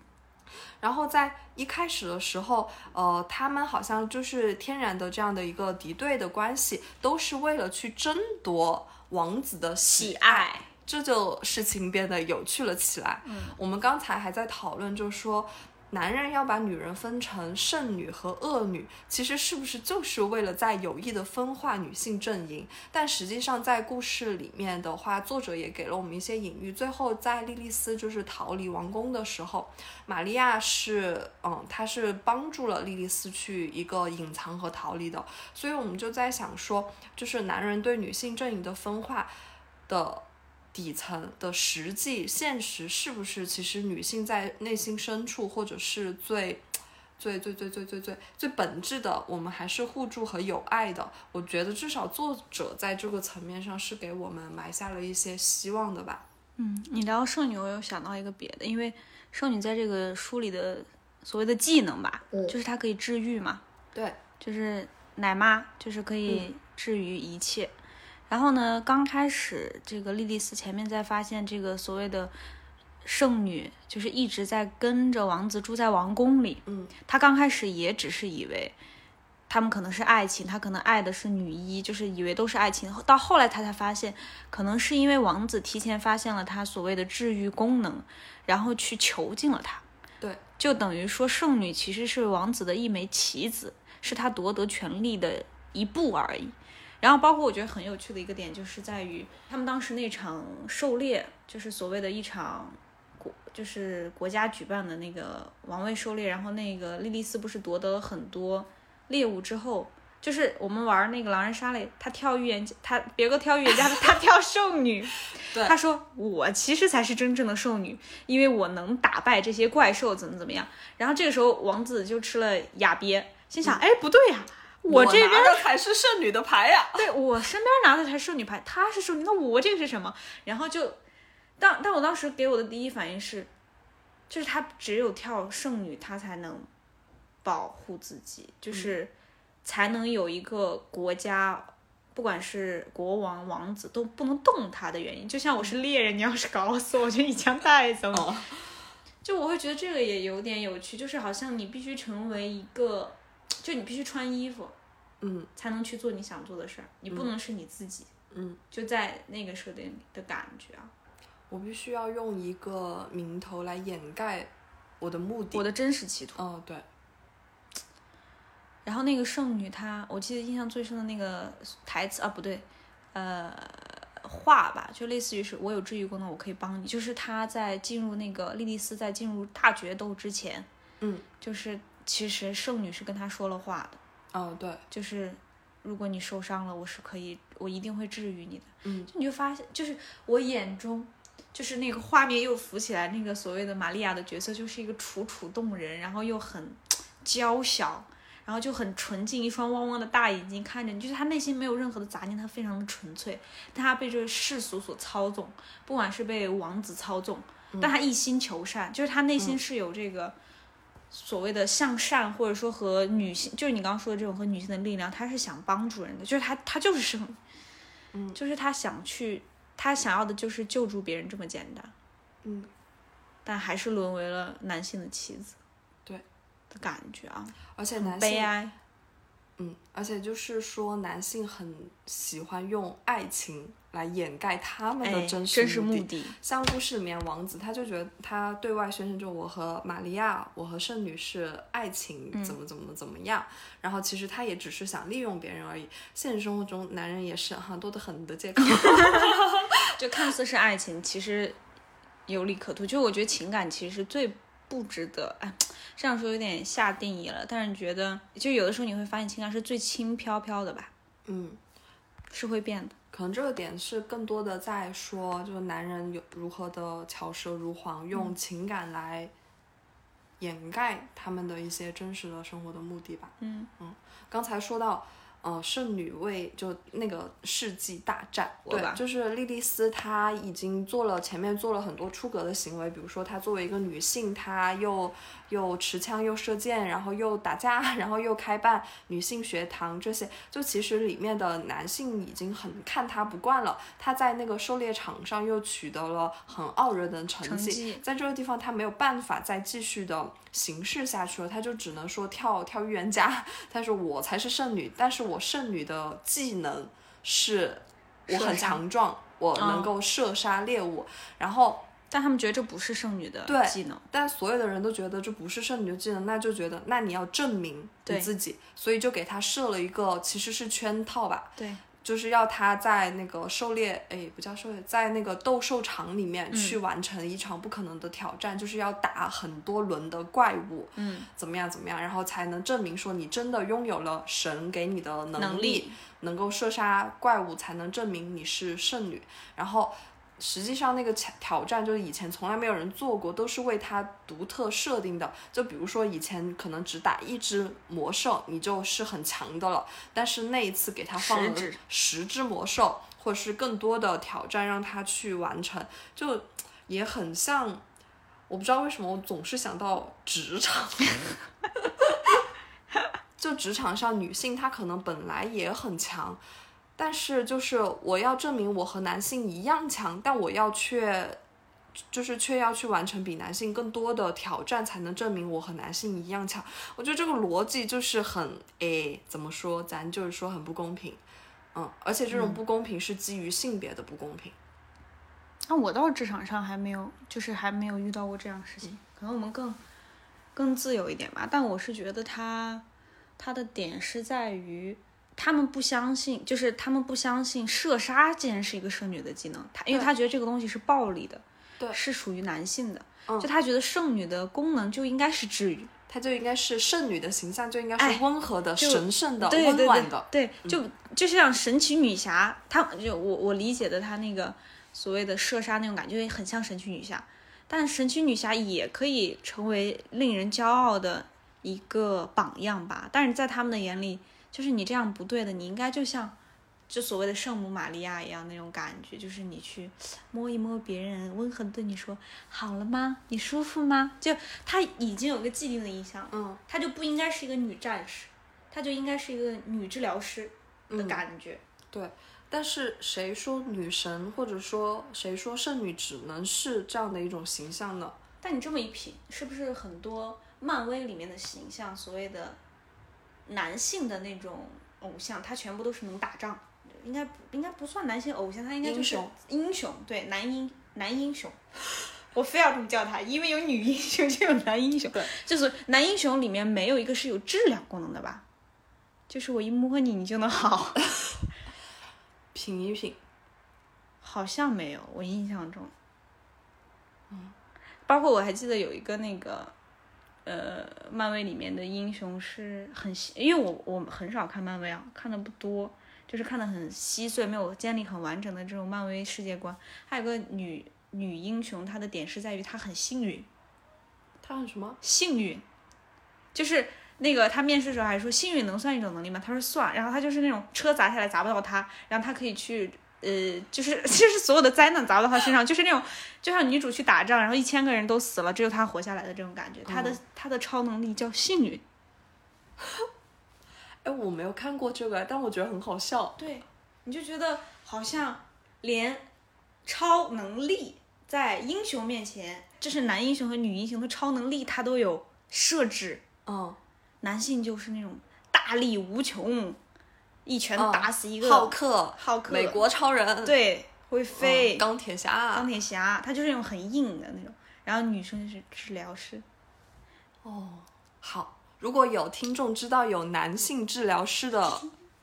然后在一开始的时候，呃，他们好像就是天然的这样的一个敌对的关系，都是为了去争夺王子的喜爱，这就事情变得有趣了起来。嗯，我们刚才还在讨论，就是说。男人要把女人分成圣女和恶女，其实是不是就是为了在有意的分化女性阵营？但实际上，在故事里面的话，作者也给了我们一些隐喻。最后，在莉莉丝就是逃离王宫的时候，玛利亚是，嗯，她是帮助了莉莉丝去一个隐藏和逃离的。所以我们就在想说，就是男人对女性阵营的分化的。底层的实际现实是不是？其实女性在内心深处，或者是最、最、最、最、最、最、最、最本质的，我们还是互助和友爱的。我觉得至少作者在这个层面上是给我们埋下了一些希望的吧。嗯，你聊圣女，我又想到一个别的，因为圣女在这个书里的所谓的技能吧，就是她可以治愈嘛。对，就是奶妈，就是可以治愈一切。然后呢？刚开始，这个莉莉丝前面在发现这个所谓的圣女，就是一直在跟着王子住在王宫里。嗯，她刚开始也只是以为他们可能是爱情，她可能爱的是女一，就是以为都是爱情。到后来，她才发现，可能是因为王子提前发现了她所谓的治愈功能，然后去囚禁了她。对，就等于说，圣女其实是王子的一枚棋子，是他夺得权力的一步而已。然后，包括我觉得很有趣的一个点，就是在于他们当时那场狩猎，就是所谓的一场国，就是国家举办的那个王位狩猎。然后那个莉莉丝不是夺得了很多猎物之后，就是我们玩那个狼人杀嘞，他跳预言家，他别个跳预言家，他跳圣女。他说我其实才是真正的圣女，因为我能打败这些怪兽，怎么怎么样。然后这个时候王子就吃了哑鳖，心想，哎，不对呀。我这边的才是圣女的牌呀！对我身边拿的才是圣女牌，她是圣女，那我这个是什么？然后就，但但我当时给我的第一反应是，就是她只有跳圣女，她才能保护自己，就是才能有一个国家，不管是国王、王子都不能动他的原因。就像我是猎人，你要是搞死我，就一枪带走你。就我会觉得这个也有点有趣，就是好像你必须成为一个，就你必须穿衣服，嗯，才能去做你想做的事儿，你不能是你自己，嗯，就在那个设定里的感觉啊。我必须要用一个名头来掩盖我的目的，我的真实企图。哦，对。然后那个圣女她，我记得印象最深的那个台词啊，不对，呃。话吧，就类似于是我有治愈功能，我可以帮你。就是她在进入那个莉莉丝在进入大决斗之前，嗯，就是其实圣女是跟他说了话的。哦，对，就是如果你受伤了，我是可以，我一定会治愈你的。嗯，你就发现，就是我眼中，就是那个画面又浮起来，那个所谓的玛利亚的角色，就是一个楚楚动人，然后又很娇小。然后就很纯净，一双汪汪的大眼睛看着你，就是他内心没有任何的杂念，他非常的纯粹。但他被这个世俗所操纵，不管是被王子操纵，但他一心求善，就是他内心是有这个所谓的向善，或者说和女性，就是你刚刚说的这种和女性的力量，他是想帮助人的，就是他他就是生，嗯，就是他想去，他想要的就是救助别人这么简单，嗯，但还是沦为了男性的棋子。对的感觉啊，而且男性悲哀，嗯，而且就是说，男性很喜欢用爱情来掩盖他们的真实目的。像故事里面王子，他就觉得他对外宣称就我和玛利亚，我和圣女是爱情，怎么怎么怎么样。然后其实他也只是想利用别人而已。现实生活中，男人也是哈多的很的借口，就看似是爱情，其实有利可图。就我觉得情感其实是最。不值得哎，这样说有点下定义了。但是觉得，就有的时候你会发现，情感是最轻飘飘的吧？嗯，是会变的。可能这个点是更多的在说，就是男人有如何的巧舌如簧，用情感来掩盖他们的一些真实的生活的目的吧。嗯嗯，刚才说到。呃，圣女为就那个世纪大战，对，就是莉莉丝，她已经做了前面做了很多出格的行为，比如说她作为一个女性，她又又持枪又射箭，然后又打架，然后又开办女性学堂，这些就其实里面的男性已经很看她不惯了。她在那个狩猎场上又取得了很傲人的成绩，在这个地方她没有办法再继续的。行事下去了，她就只能说跳跳预言家。她说我才是圣女，但是我圣女的技能是，我很强壮，我能够射杀猎物。然后，但他们觉得这不是圣女的技能。但所有的人都觉得这不是圣女的技能，那就觉得那你要证明你自己，所以就给他设了一个其实是圈套吧。对。就是要他在那个狩猎，哎，不叫狩猎，在那个斗兽场里面去完成一场不可能的挑战，就是要打很多轮的怪物，嗯，怎么样怎么样，然后才能证明说你真的拥有了神给你的能力，能够射杀怪物，才能证明你是圣女，然后。实际上，那个挑挑战就是以前从来没有人做过，都是为它独特设定的。就比如说，以前可能只打一只魔兽，你就是很强的了。但是那一次给他放了十只魔兽，或者是更多的挑战让他去完成，就也很像。我不知道为什么我总是想到职场，就职场上女性她可能本来也很强。但是就是我要证明我和男性一样强，但我要却，就是却要去完成比男性更多的挑战，才能证明我和男性一样强。我觉得这个逻辑就是很诶，怎么说？咱就是说很不公平，嗯，而且这种不公平是基于性别的不公平。那我到职场上还没有，就是还没有遇到过这样的事情，可能我们更更自由一点吧。但我是觉得他他的点是在于。他们不相信，就是他们不相信射杀竟然是一个圣女的技能，他因为他觉得这个东西是暴力的，对，是属于男性的，就他觉得圣女的功能就应该是治愈，他就应该是圣女的形象就应该是温和的、神圣的、温暖的，对，就就像神奇女侠，她就我我理解的她那个所谓的射杀那种感觉很像神奇女侠，但神奇女侠也可以成为令人骄傲的一个榜样吧，但是在他们的眼里。就是你这样不对的，你应该就像，就所谓的圣母玛利亚一样那种感觉，就是你去摸一摸别人，温和的对你说好了吗？你舒服吗？就她已经有个既定的印象，嗯，她就不应该是一个女战士，她就应该是一个女治疗师的感觉。对，但是谁说女神或者说谁说圣女只能是这样的一种形象呢？但你这么一品，是不是很多漫威里面的形象，所谓的男性的那种偶像，他全部都是能打仗？应该不应该不算男性偶像，他应该就是英雄，对男英男英雄，我非要这么叫他，因为有女英雄就有男英雄，对，就是男英雄里面没有一个是有治疗功能的吧？就是我一摸你，你就能好，品一品，好像没有，我印象中，嗯，包括我还记得有一个那个，呃，漫威里面的英雄是很，因为我我很少看漫威啊，看的不多。就是看的很稀碎，没有建立很完整的这种漫威世界观。还有个女女英雄，她的点是在于她很幸运。她很什么？幸运。就是那个她面试的时候还说幸运能算一种能力吗？她说算。然后她就是那种车砸下来砸不到她，然后她可以去呃，就是 就是所有的灾难砸到他身上，就是那种就像女主去打仗，然后一千个人都死了，只有她活下来的这种感觉。她的她的超能力叫幸运。哎，我没有看过这个，但我觉得很好笑。对，你就觉得好像连超能力在英雄面前，这是男英雄和女英雄的超能力，他都有设置。嗯，男性就是那种大力无穷，一拳打死一个浩克，浩克，美国超人，对，会飞，钢铁侠，钢铁侠，他就是那种很硬的那种。然后女生是治疗师。哦，好。如果有听众知道有男性治疗师的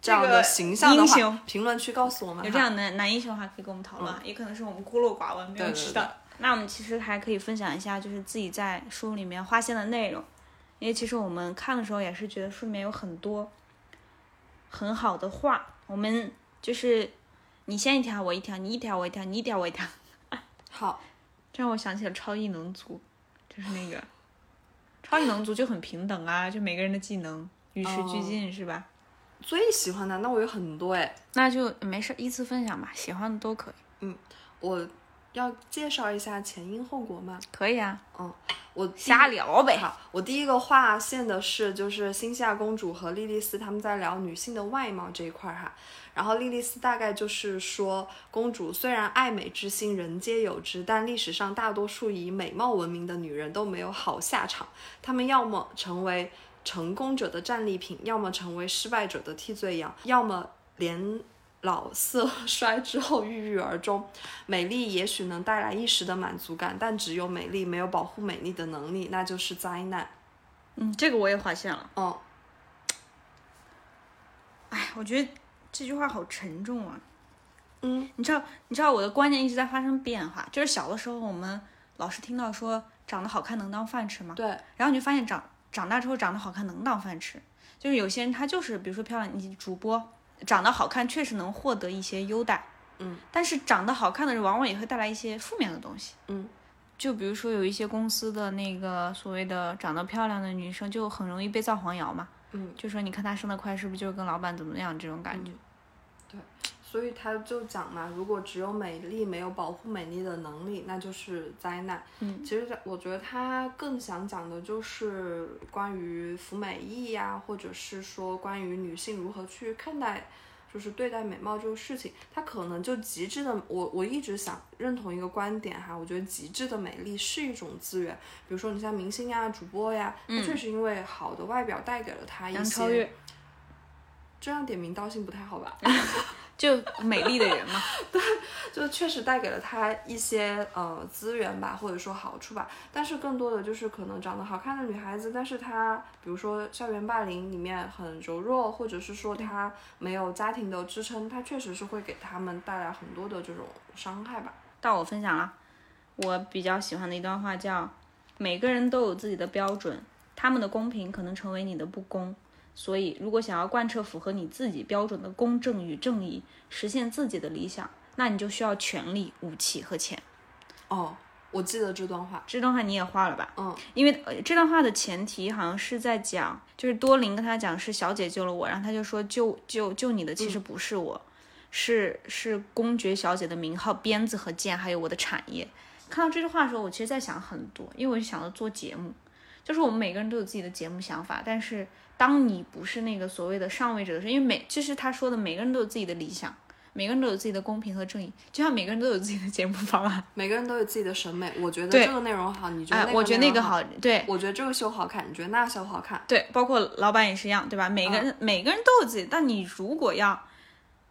这样的形象的话，评论区告诉我们。有这样的男英雄的话，可以跟我们讨论。也可能是我们孤陋寡闻，没有知道。那我们其实还可以分享一下，就是自己在书里面发现的内容。因为其实我们看的时候也是觉得书里面有很多很好的话。我们就是你先一条，我一条；你一条，我一条；你一条，我一条。好，这让我想起了超异能族，就是那个。超异能族就很平等啊，就每个人的技能与时俱进，是吧？最喜欢的那我有很多哎，那就没事依次分享吧，喜欢的都可以。嗯，我要介绍一下前因后果吗？可以啊。嗯，我瞎聊呗。好，我第一个划线的是就是新夏公主和莉莉丝他们在聊女性的外貌这一块哈。然后莉莉丝大概就是说，公主虽然爱美之心人皆有之，但历史上大多数以美貌闻名的女人都没有好下场。她们要么成为成功者的战利品，要么成为失败者的替罪羊，要么年老色 衰之后郁郁而终。美丽也许能带来一时的满足感，但只有美丽没有保护美丽的能力，那就是灾难。嗯，这个我也划线了。哦，哎，我觉得。这句话好沉重啊，嗯，你知道，你知道我的观念一直在发生变化。就是小的时候，我们老是听到说长得好看能当饭吃吗？对。然后你就发现长长大之后长得好看能当饭吃，就是有些人他就是比如说漂亮，你主播长得好看确实能获得一些优待，嗯。但是长得好看的人往往也会带来一些负面的东西，嗯。就比如说有一些公司的那个所谓的长得漂亮的女生就很容易被造黄谣嘛。嗯，就说你看她升得快，是不是就是跟老板怎么样这种感觉？对，所以他就讲嘛，如果只有美丽没有保护美丽的能力，那就是灾难。嗯，其实我觉得他更想讲的就是关于服美役呀，或者是说关于女性如何去看待。就是对待美貌这个事情，他可能就极致的，我我一直想认同一个观点哈，我觉得极致的美丽是一种资源。比如说你像明星呀、主播呀，他确实因为好的外表带给了他一些。这样点名道姓不太好吧？就美丽的人嘛，对，就确实带给了他一些呃资源吧，或者说好处吧。但是更多的就是可能长得好看的女孩子，但是她比如说校园霸凌里面很柔弱，或者是说她没有家庭的支撑，她确实是会给他们带来很多的这种伤害吧。到我分享了，我比较喜欢的一段话叫：每个人都有自己的标准，他们的公平可能成为你的不公。所以，如果想要贯彻符合你自己标准的公正与正义，实现自己的理想，那你就需要权力、武器和钱。哦，我记得这段话，这段话你也画了吧？嗯，因为这段话的前提好像是在讲，就是多林跟他讲是小姐救了我，然后他就说救救救你的其实不是我，是是公爵小姐的名号、鞭子和剑，还有我的产业。看到这句话的时候，我其实在想很多，因为我就想到做节目，就是我们每个人都有自己的节目想法，但是当你不是那个所谓的上位者的时候，因为每就是他说的，每个人都有自己的理想，每个人都有自己的公平和正义，就像每个人都有自己的节目方案，每个人都有自己的审美。我觉得这个内容好，你觉得哎，我觉得那个好，好，对我觉得这个秀好看，你觉得那个秀好看。对，包括老板也是一样，对吧？每个人、每个人都有自己，但你如果要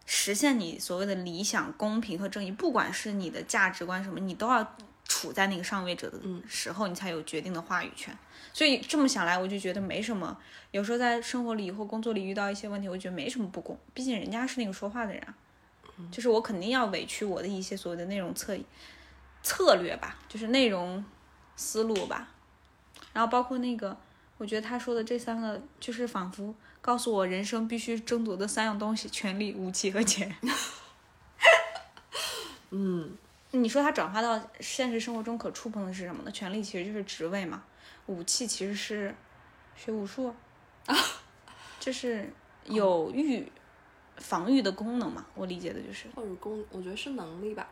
实现你所谓的理想、公平和正义，不管是你的价值观什么，你都要处在那个上位者的时候，你才有决定的话语权。所以这么想来，我就觉得没什么。有时候在生活里或工作里遇到一些问题，我觉得没什么不公，毕竟人家是那个说话的人啊。就是我肯定要委屈我的一些所谓的内容策策略吧，就是内容思路吧。然后包括那个，我觉得他说的这三个，就是仿佛告诉我人生必须争夺的三样东西：权力、武器和钱。嗯，你说他转化到现实生活中可触碰的是什么呢？权力其实就是职位嘛，武器其实是学武术 啊，就是有御防御的功能嘛。我理解的就是，或者功，我觉得是能力吧。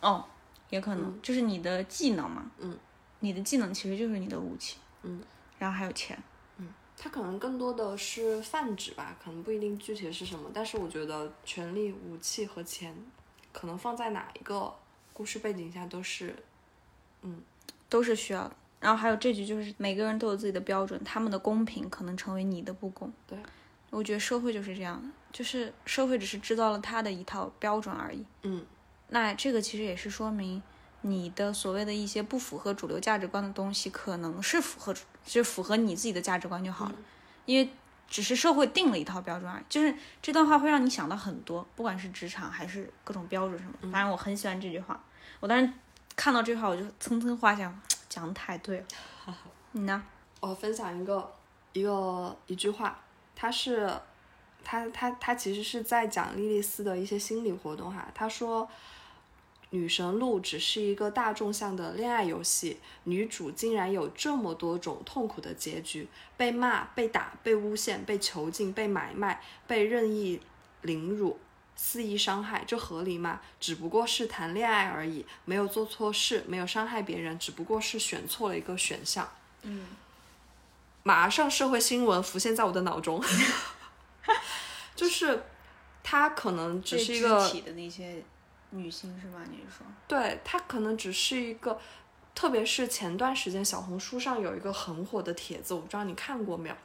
哦，也可能、就是你的技能嘛。嗯，你的技能其实就是你的武器。嗯，然后还有钱。嗯它可能更多的是泛指吧，可能不一定具体是什么，但是我觉得权力、武器和钱，可能放在哪一个故事背景下都是，嗯都是需要的。然后还有这句就是每个人都有自己的标准，他们的公平可能成为你的不公。对，我觉得社会就是这样的，就是社会只是制造了他的一套标准而已。嗯，那这个其实也是说明你的所谓的一些不符合主流价值观的东西，可能是符合，就符合你自己的价值观就好了，因为只是社会定了一套标准而已。就是这段话会让你想到很多，不管是职场还是各种标准什么。反正我很喜欢这句话，我当时看到这句话我就蹭蹭画下，讲的太对了。你呢？我分享一个一个一句话，他是，他他他其实是在讲莉莉丝的一些心理活动哈。他说，女神路只是一个大众向的恋爱游戏，女主竟然有这么多种痛苦的结局：被骂、被打、被诬陷、被囚禁、被买卖、被任意凌辱。肆意伤害，这合理吗？只不过是谈恋爱而已，没有做错事，没有伤害别人，只不过是选错了一个选项。嗯马上社会新闻浮现在我的脑中，就是他可能只是一个体的那些女性是吧？你是说？对，他可能只是一个，特别是前段时间小红书上有一个很火的帖子，我不知道你看过没有？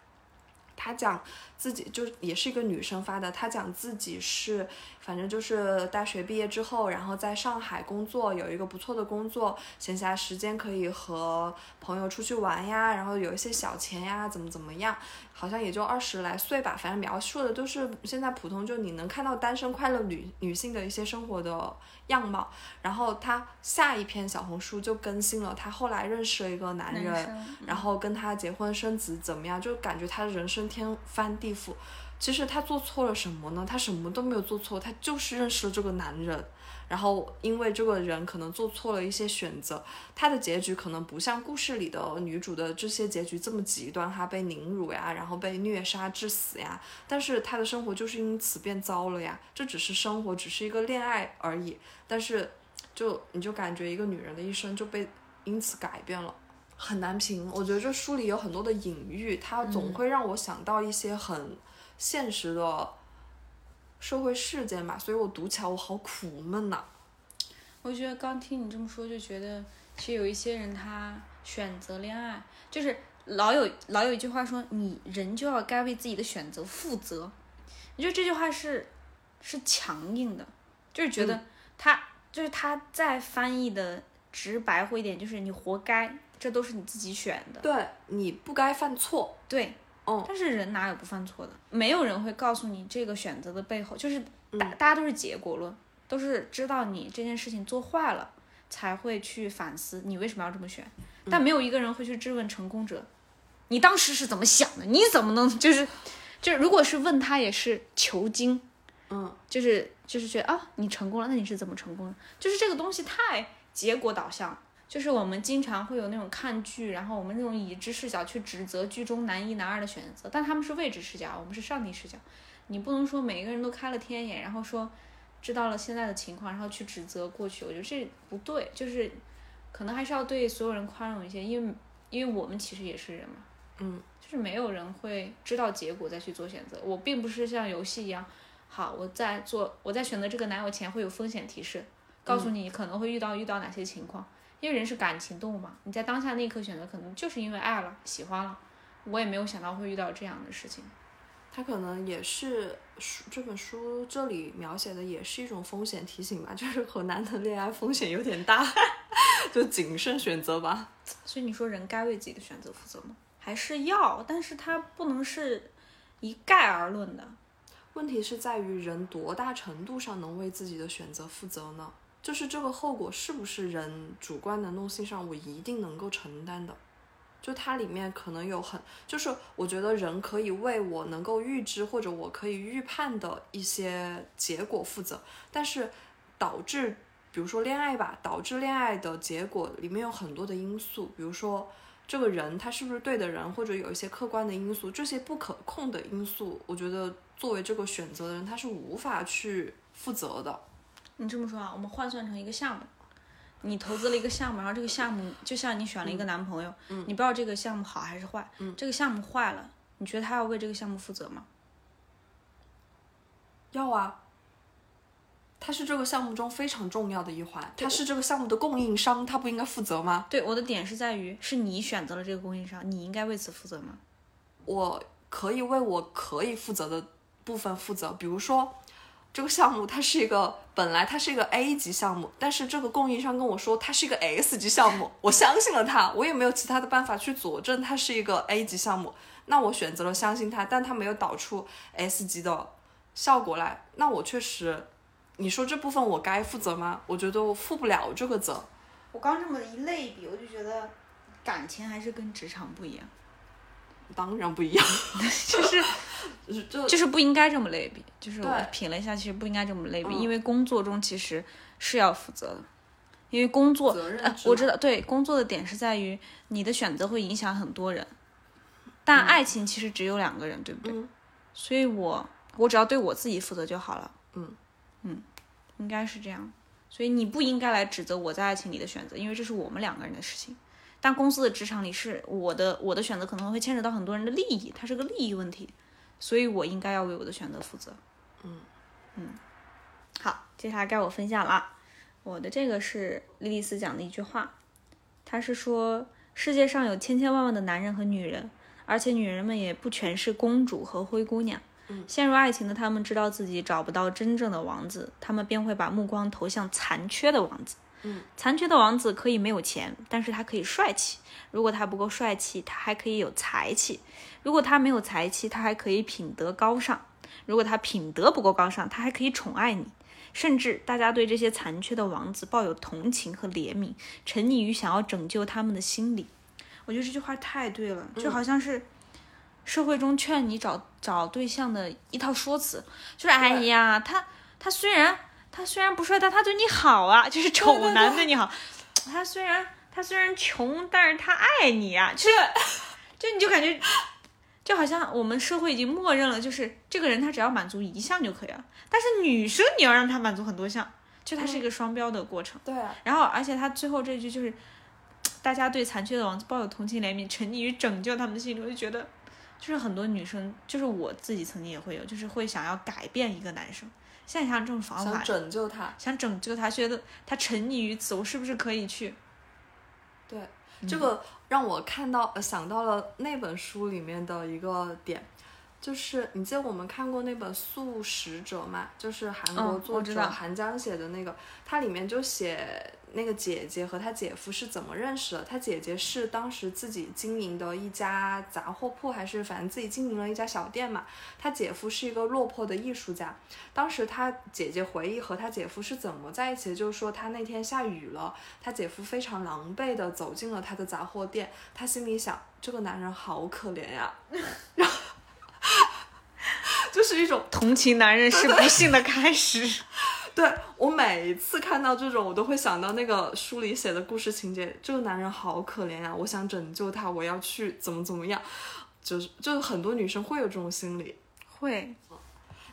他讲自己就也是一个女生发的，她讲自己是反正就是大学毕业之后，然后在上海工作，有一个不错的工作，闲暇时间可以和朋友出去玩呀，然后有一些小钱呀，怎么怎么样，好像也就二十来岁吧，反正描述的都是现在普通就你能看到单身快乐女女性的一些生活的样貌。然后她下一篇小红书就更新了，她后来认识了一个男人，生然后跟他结婚生子怎么样，就感觉她的人生天翻地覆。其实他做错了什么呢？他什么都没有做错，他就是认识了这个男人，然后因为这个人可能做错了一些选择，他的结局可能不像故事里的女主的这些结局这么极端，哈被凌辱呀，然后被虐杀致死呀，但是她的生活就是因此变糟了呀。这只是生活，只是一个恋爱而已，但是就你就感觉一个女人的一生就被因此改变了。很难评，我觉得这书里有很多的隐喻，它总会让我想到一些很现实的社会事件吧，所以我读起来我好苦闷呐、我觉得刚听你这么说，就觉得其实有一些人他选择恋爱，就是老有老有一句话说，你人就要该为自己的选择负责。我觉得这句话是是强硬的，就是觉得他、就是他再翻译的直白会一点，就是你活该，这都是你自己选的。对，你不该犯错。对，哦，但是人哪有不犯错的？没有人会告诉你这个选择的背后，就是大、大家都是结果论，都是知道你这件事情做坏了，才会去反思你为什么要这么选。但没有一个人会去质问成功者，你当时是怎么想的？你怎么能就是就是如果是问他也是求精，嗯，就是就是觉得啊你成功了，那你是怎么成功的？就是这个东西太结果导向了。就是我们经常会有那种看剧，然后我们那种已知视角去指责剧中男一男二的选择，但他们是未知视角，我们是上帝视角。你不能说每一个人都开了天眼，然后说知道了现在的情况，然后去指责过去，我觉得这不对，就是可能还是要对所有人宽容一些，因为因为我们其实也是人嘛，嗯，就是没有人会知道结果再去做选择。我并不是像游戏一样，好，我在做我在选择这个男友前会有风险提示，告诉你可能会遇到遇到哪些情况，因为人是感情动物嘛，你在当下那一刻选择，可能就是因为爱了喜欢了，我也没有想到会遇到这样的事情。他可能也是书这本书这里描写的也是一种风险提醒吧，就是和男的恋爱风险有点大，就谨慎选择吧。所以你说人该为自己的选择负责吗？还是要？但是它不能是一概而论的。问题是在于人多大程度上能为自己的选择负责呢？就是这个后果是不是人主观能动性上我一定能够承担的？就它里面可能有很，就是我觉得人可以为我能够预知或者我可以预判的一些结果负责，但是导致，比如说恋爱吧，导致恋爱的结果里面有很多的因素，比如说这个人他是不是对的人，或者有一些客观的因素，这些不可控的因素，我觉得作为这个选择的人，他是无法去负责的。你这么说啊，我们换算成一个项目。你投资了一个项目，然后这个项目就像你选了一个男朋友，你不知道这个项目好还是坏，这个项目坏了，你觉得他要为这个项目负责吗？要啊，他是这个项目中非常重要的一环，他是这个项目的供应商，他不应该负责吗？对，我的点是在于，是你选择了这个供应商，你应该为此负责吗？我可以为我可以负责的部分负责，比如说。这个项目它是一个本来它是一个 A 级项目，但是这个供应商跟我说它是一个 S 级项目，我相信了他，我也没有其他的办法去佐证它是一个 A 级项目，那我选择了相信他，但他没有导出 S 级的效果来，那我确实，你说这部分我该负责吗？我觉得我负不了这个责。我刚这么一类比，我就觉得感情还是跟职场不一样。当然不一样，就是就就是不应该这么类比。就是我品了一下，其实不应该这么类比，因为工作中其实是要负责的。因为工作，我知道，对工作的点是在于你的选择会影响很多人，但爱情其实只有两个人，对不对？所以我我只要对我自己负责就好了。嗯嗯，应该是这样。所以你不应该来指责我在爱情里的选择，因为这是我们两个人的事情。但公司的职场里是我的，我的选择可能会牵扯到很多人的利益，它是个利益问题，所以我应该要为我的选择负责。嗯嗯，好，接下来该我分享了。我的这个是莉莉丝讲的一句话，她是说世界上有千千万万的男人和女人，而且女人们也不全是公主和灰姑娘。陷入爱情的他们知道自己找不到真正的王子，他们便会把目光投向残缺的王子。残缺的王子可以没有钱，但是他可以帅气。如果他不够帅气，他还可以有才气；如果他没有才气，他还可以品德高尚；如果他品德不够高尚，他还可以宠爱你。甚至大家对这些残缺的王子抱有同情和怜悯，沉溺于想要拯救他们的心理。我觉得这句话太对了，就好像是社会中劝你找找对象的一套说辞，就是哎呀，他他虽然。他虽然不帅，但他对你好啊，就是 丑男对你好。他虽然他虽然穷，但是他爱你啊，就是 就你就感觉就好像我们社会已经默认了，就是这个人他只要满足一项就可以了。但是女生你要让他满足很多项，就他是一个双标的过程。对。然后而且他最后这句就是，大家对残缺的王子抱有同情怜悯，沉溺于拯救他们的心理，我就觉得就是很多女生，就是我自己曾经也会有，就是会想要改变一个男生。现在想这种方法，想拯救他，想拯救他，觉得他沉溺于此，我是不是可以去？对，这个让我看到，想到了那本书里面的一个点，就是你记得我们看过那本《素食者》吗？就是韩国作者韩江写的那个，它里面就写。那个姐姐和她姐夫是怎么认识的？她姐姐是当时自己经营的一家杂货铺，还是反正自己经营了一家小店嘛。她姐夫是一个落魄的艺术家。当时她姐姐回忆和她姐夫是怎么在一起的，就是说她那天下雨了，她姐夫非常狼狈的走进了她的杂货店，她心里想这个男人好可怜呀，然 后 就是一种同情男人是不幸的开始。对我每一次看到这种，我都会想到那个书里写的故事情节。这个男人好可怜呀，我想拯救他，我要去怎么怎么样，就是就是很多女生会有这种心理。会。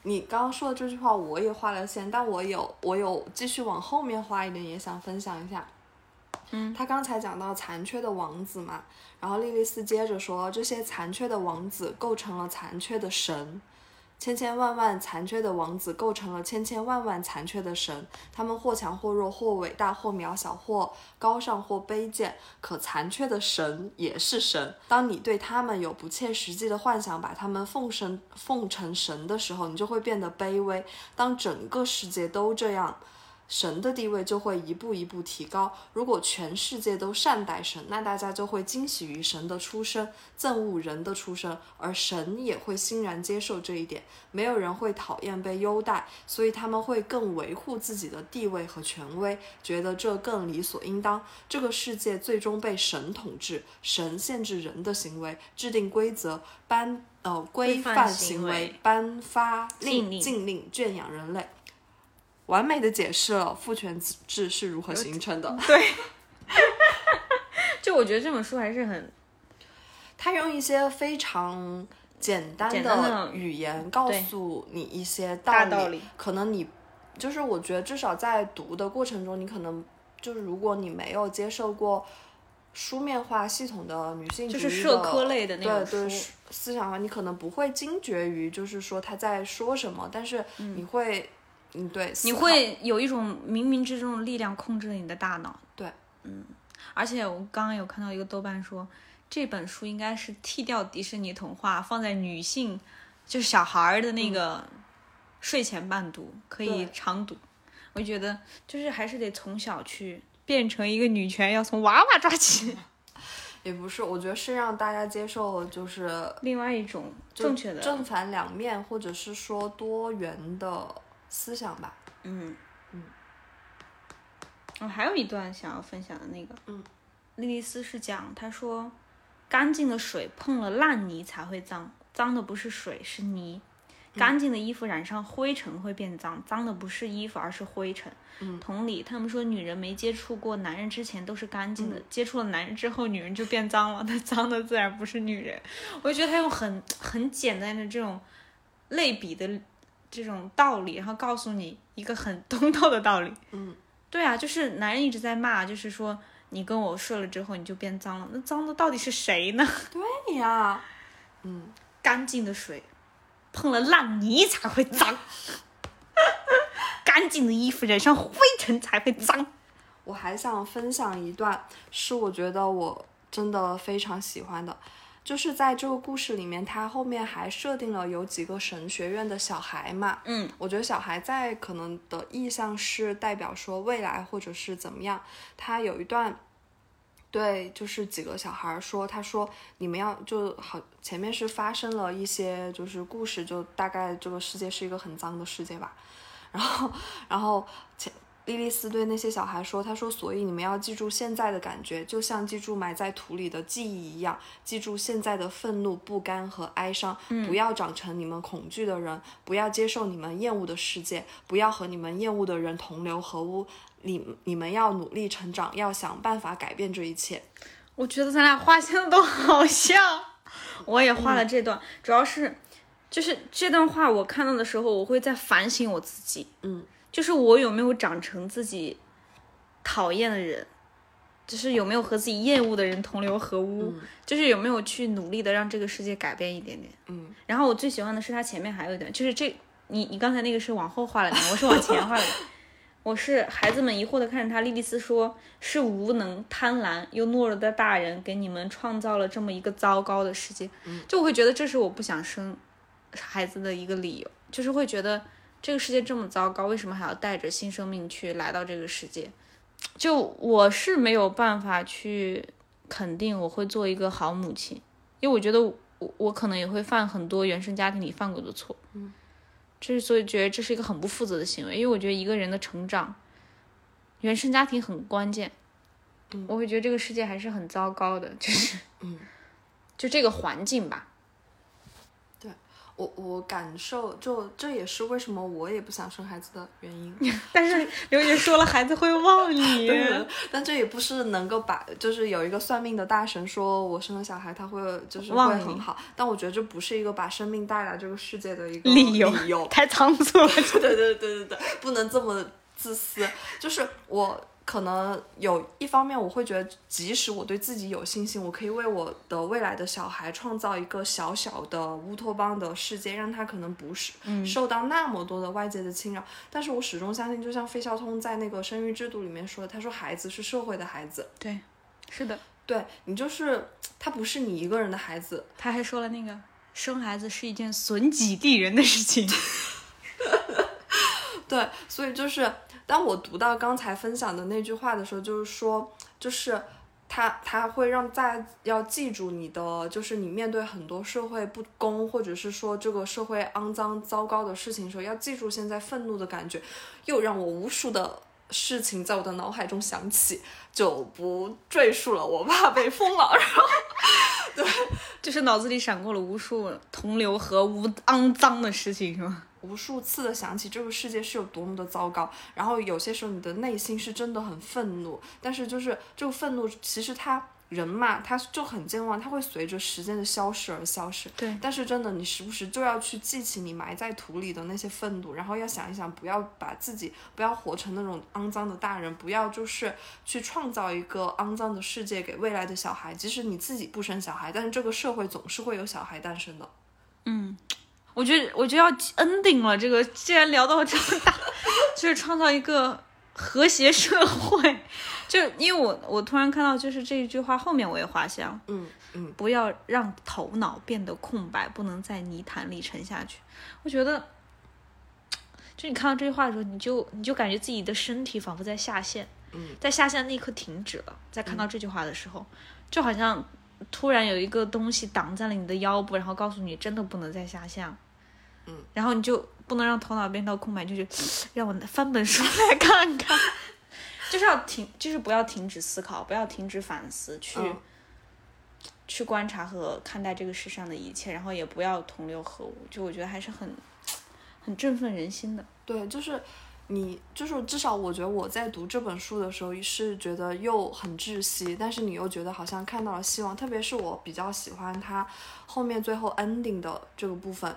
你刚刚说的这句话我也画了线，但我有我有继续往后面画一点，也想分享一下。嗯，他刚才讲到残缺的王子嘛，然后莉莉丝接着说，这些残缺的王子构成了残缺的神。千千万万残缺的王子构成了千千万万残缺的神，他们或强或弱，或伟大或渺小，或高尚或卑贱。可残缺的神也是神。当你对他们有不切实际的幻想，把他们奉神奉成神的时候，你就会变得卑微。当整个世界都这样。神的地位就会一步一步提高。如果全世界都善待神，那大家就会惊喜于神的出生，憎恶人的出生，而神也会欣然接受这一点。没有人会讨厌被优待，所以他们会更维护自己的地位和权威，觉得这更理所应当。这个世界最终被神统治，神限制人的行为，制定规则，颁呃规范行为，颁发令禁令，圈养人类。完美的解释了父权制是如何形成的。对，就我觉得这本书还是很，他用一些非常简单的语言告诉你一些道理。可能你就是我觉得至少在读的过程中，你可能就是如果你没有接受过书面化系统的女性就是社科类的那种对对思想的话，你可能不会惊觉于就是说他在说什么，但是你会。嗯，对，你会有一种冥冥之中的力量控制了你的大脑。对，嗯，而且我刚刚有看到一个豆瓣说，这本书应该是剃掉迪士尼童话，放在女性，就是小孩儿的那个睡前伴读，可以常读。我觉得就是还是得从小去变成一个女权，要从娃娃抓起。也不是，我觉得是让大家接受，就是另外一种正确的正反两面，或者是说多元的。思想吧，嗯嗯，我还有一段想要分享的那个，嗯，莉莉丝是讲，她说，干净的水碰了烂泥才会脏，脏的不是水是泥，干净的衣服染上灰尘会变脏，脏的不是衣服而是灰尘。嗯，同理，他们说女人没接触过男人之前都是干净的，接触了男人之后女人就变脏了，那脏的自然不是女人。我就觉得他用很很简单的这种类比的。这种道理，然后告诉你一个很 通透的道理。嗯，对啊，就是男人一直在骂，就是说你跟我睡了之后你就变脏了，那脏的到底是谁呢？对呀，嗯，干净的水碰了烂泥才会脏，干净的衣服染上灰尘才会脏。我还想分享一段，是我觉得我真的非常喜欢的。就是在这个故事里面，他后面还设定了有几个神学院的小孩嘛。嗯，我觉得小孩在可能的意向是代表说未来或者是怎么样。他有一段对，就是几个小孩说，他说你们要就好，前面是发生了一些就是故事，就大概这个世界是一个很脏的世界吧。然后，然后前。莉莉丝对那些小孩说：“他说，所以你们要记住现在的感觉，就像记住埋在土里的记忆一样，记住现在的愤怒、不甘和哀伤。不要长成你们恐惧的人，不要接受你们厌恶的世界，不要和你们厌恶的人同流合污。你你们要努力成长，要想办法改变这一切。”我觉得咱俩画像都好像，我也画了这段，主要是就是这段话我看到的时候，我会在反省我自己。嗯。就是我有没有长成自己讨厌的人，就是有没有和自己厌恶的人同流合污，就是有没有去努力的让这个世界改变一点点。嗯，然后我最喜欢的是他前面还有一段，就是这你你刚才那个是往后画了点，我是往前画的。我是孩子们疑惑的看着他，莉莉丝说：“是无能、贪婪又懦弱的大人给你们创造了这么一个糟糕的世界。”就我会觉得这是我不想生孩子的一个理由，就是会觉得。这个世界这么糟糕，为什么还要带着新生命去来到这个世界？就我是没有办法去肯定我会做一个好母亲，因为我觉得我我可能也会犯很多原生家庭里犯过的错。嗯，这是所以觉得这是一个很不负责的行为，因为我觉得一个人的成长，原生家庭很关键。嗯，我会觉得这个世界还是很糟糕的，就是嗯，就这个环境吧。我我感受就这也是为什么我也不想生孩子的原因。但是刘姐说了，孩子会忘你。对，但这也不是能够把，就是有一个算命的大神说我生了小孩他会就是会很好，但我觉得这不是一个把生命带来这个世界的一个理由，太仓促了。对对对对对，不能这么自私。就是我。可能有一方面，我会觉得，即使我对自己有信心，我可以为我的未来的小孩创造一个小小的乌托邦的世界，让他可能不是受到那么多的外界的侵扰。但是我始终相信，就像费孝通在那个生育制度里面说的，他说孩子是社会的孩子。对，是的，对你就是他不是你一个人的孩子。他还说了那个生孩子是一件损己利人的事情。对，所以就是。当我读到刚才分享的那句话的时候，就是说，就是他他会让在要记住你的，就是你面对很多社会不公，或者是说这个社会肮脏糟糕的事情的时候，要记住现在愤怒的感觉，又让我无数的事情在我的脑海中响起，就不赘述了，我怕被封了。然后，对，就是脑子里闪过了无数同流合污肮脏的事情，是吗？无数次的想起这个世界是有多么的糟糕，然后有些时候你的内心是真的很愤怒，但是就是这个愤怒，其实他人嘛，他就很健忘，他会随着时间的消逝而消失。对，但是真的，你时不时就要去记起你埋在土里的那些愤怒，然后要想一想，不要把自己不要活成那种肮脏的大人，不要就是去创造一个肮脏的世界给未来的小孩。即使你自己不生小孩，但是这个社会总是会有小孩诞生的。嗯。我觉得，我觉得要 ending 了。这个既然聊到这么大，就是创造一个和谐社会。就因为我，我突然看到，就是这一句话后面我也画像，嗯嗯，不要让头脑变得空白，不能在泥潭里沉下去。我觉得，就你看到这句话的时候，你就你就感觉自己的身体仿佛在下线，嗯，在下线那一刻停止了。在看到这句话的时候，就好像。突然有一个东西挡在了你的腰部，然后告诉你真的不能再下线，嗯，然后你就不能让头脑变到空白，就是 让我翻本书来看看，就是要停，就是不要停止思考，不要停止反思，去去观察和看待这个世上的一切，然后也不要同流合污，就我觉得还是很很振奋人心的。对，就是。你就是至少，我觉得我在读这本书的时候是觉得又很窒息，但是你又觉得好像看到了希望。特别是我比较喜欢它后面最后 ending 的这个部分，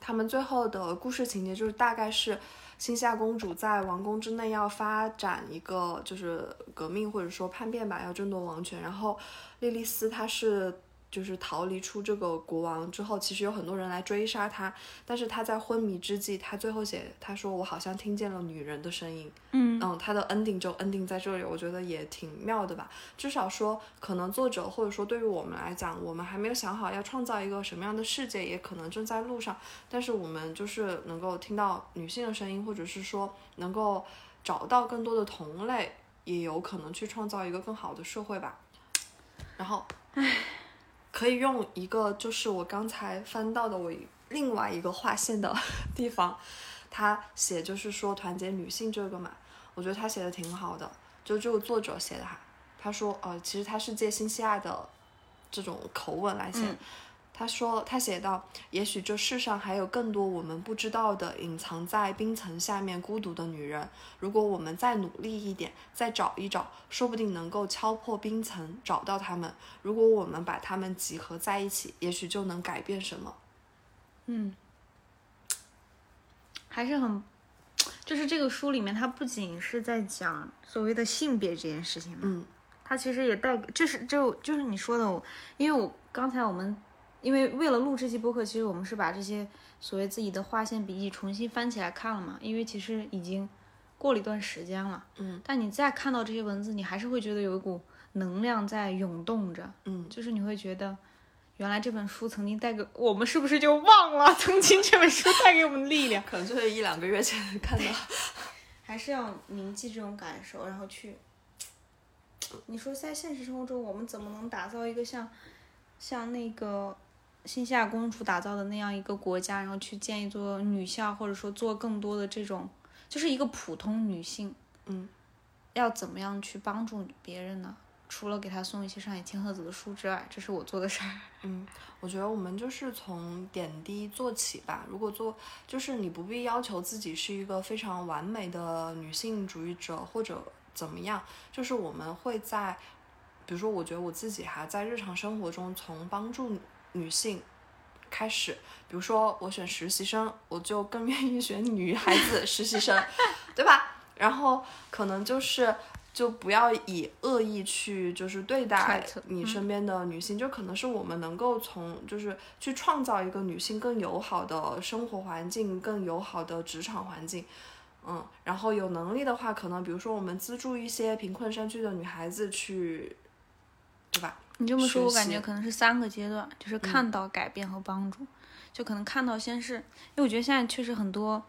他们最后的故事情节就是大概是新夏公主在王宫之内要发展一个就是革命或者说叛变吧，要争夺王权，然后莉莉丝她是。就是逃离出这个国王之后，其实有很多人来追杀他，但是他在昏迷之际，他最后写，他说我好像听见了女人的声音，嗯嗯，他的 ending 就 ending 在这里，我觉得也挺妙的吧。至少说，可能作者或者说对于我们来讲，我们还没有想好要创造一个什么样的世界，也可能正在路上，但是我们就是能够听到女性的声音，或者是说能够找到更多的同类，也有可能去创造一个更好的社会吧。然后，唉。可以用一个，就是我刚才翻到的我另外一个划线的 地方，他写就是说团结女性这个嘛，我觉得他写的挺好的，就这个作者写的哈，他说呃，其实他是借新西亚的这种口吻来写。他说：“他写道，也许这世上还有更多我们不知道的，隐藏在冰层下面孤独的女人。如果我们再努力一点，再找一找，说不定能够敲破冰层，找到她们。如果我们把她们集合在一起，也许就能改变什么。”嗯，还是很，就是这个书里面，它不仅是在讲所谓的性别这件事情嘛，嗯，它其实也带，就是就就是你说的，因为我刚才我们。因为为了录这期播客，其实我们是把这些所谓自己的划线笔记重新翻起来看了嘛。因为其实已经过了一段时间了，嗯，但你再看到这些文字，你还是会觉得有一股能量在涌动着，嗯，就是你会觉得，原来这本书曾经带给我们，是不是就忘了 曾经这本书带给我们力量？可能就是一两个月前看到，还是要铭记这种感受，然后去，你说在现实生活中，我们怎么能打造一个像，像那个。新夏公主打造的那样一个国家，然后去建一座女校，或者说做更多的这种，就是一个普通女性，嗯，要怎么样去帮助别人呢？除了给她送一些上野千鹤子的书之外，这是我做的事儿。嗯，我觉得我们就是从点滴做起吧。如果做，就是你不必要求自己是一个非常完美的女性主义者或者怎么样，就是我们会在，比如说，我觉得我自己哈，在日常生活中从帮助女性开始，比如说我选实习生，我就更愿意选女孩子实习生，对吧？然后可能就是。就不要以恶意去就是对待你身边的女性，就可能是我们能够从就是去创造一个女性更友好的生活环境，更友好的职场环境，嗯，然后有能力的话，可能比如说我们资助一些贫困山区的女孩子去，对吧？你这么说，我感觉可能是三个阶段，就是看到改变和帮助，就可能看到先是，因为我觉得现在确实很多。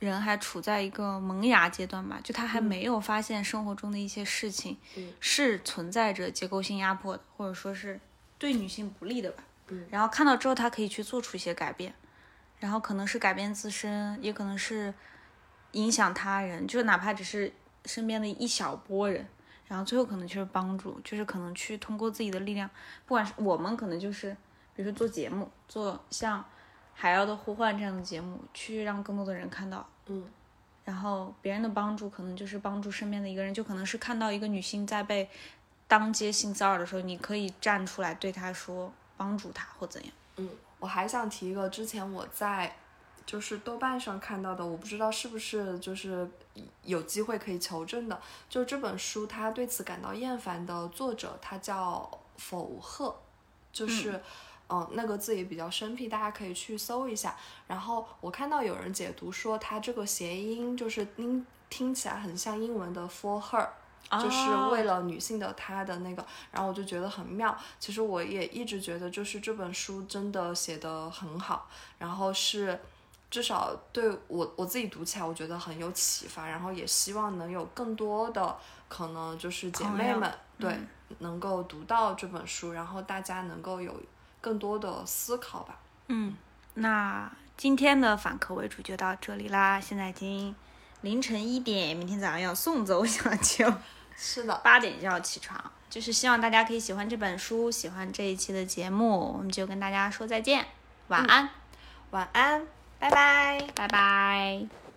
人还处在一个萌芽阶段吧，就他还没有发现生活中的一些事情是存在着结构性压迫的，或者说是对女性不利的吧。然后看到之后，他可以去做出一些改变，然后可能是改变自身，也可能是影响他人，就哪怕只是身边的一小波人，然后最后可能就是帮助，就是可能去通过自己的力量，不管是我们可能就是，比如说做节目，做像。海妖的呼唤这样的节目，去让更多的人看到，嗯，然后别人的帮助可能就是帮助身边的一个人，就可能是看到一个女性在被当街性骚扰的时候，你可以站出来对她说，帮助她或怎样。嗯，我还想提一个之前我在就是豆瓣上看到的，我不知道是不是就是有机会可以求证的，就这本书他对此感到厌烦的作者，他叫否赫，就是。嗯，那个字也比较生僻，大家可以去搜一下。然后我看到有人解读说，它这个谐音就是听听起来很像英文的 for her，就是为了女性的她的那个。然后我就觉得很妙。其实我也一直觉得，就是这本书真的写得很好，然后是至少对我我自己读起来，我觉得很有启发。然后也希望能有更多的可能，就是姐妹们对能够读到这本书，然后大家能够有。更多的思考吧。嗯，那今天的反客为主就到这里啦。现在已经凌晨一点，明天早上要送走小秋。是的，八点就要起床。就是希望大家可以喜欢这本书，喜欢这一期的节目。我们就跟大家说再见，晚安，晚安，拜拜，拜拜。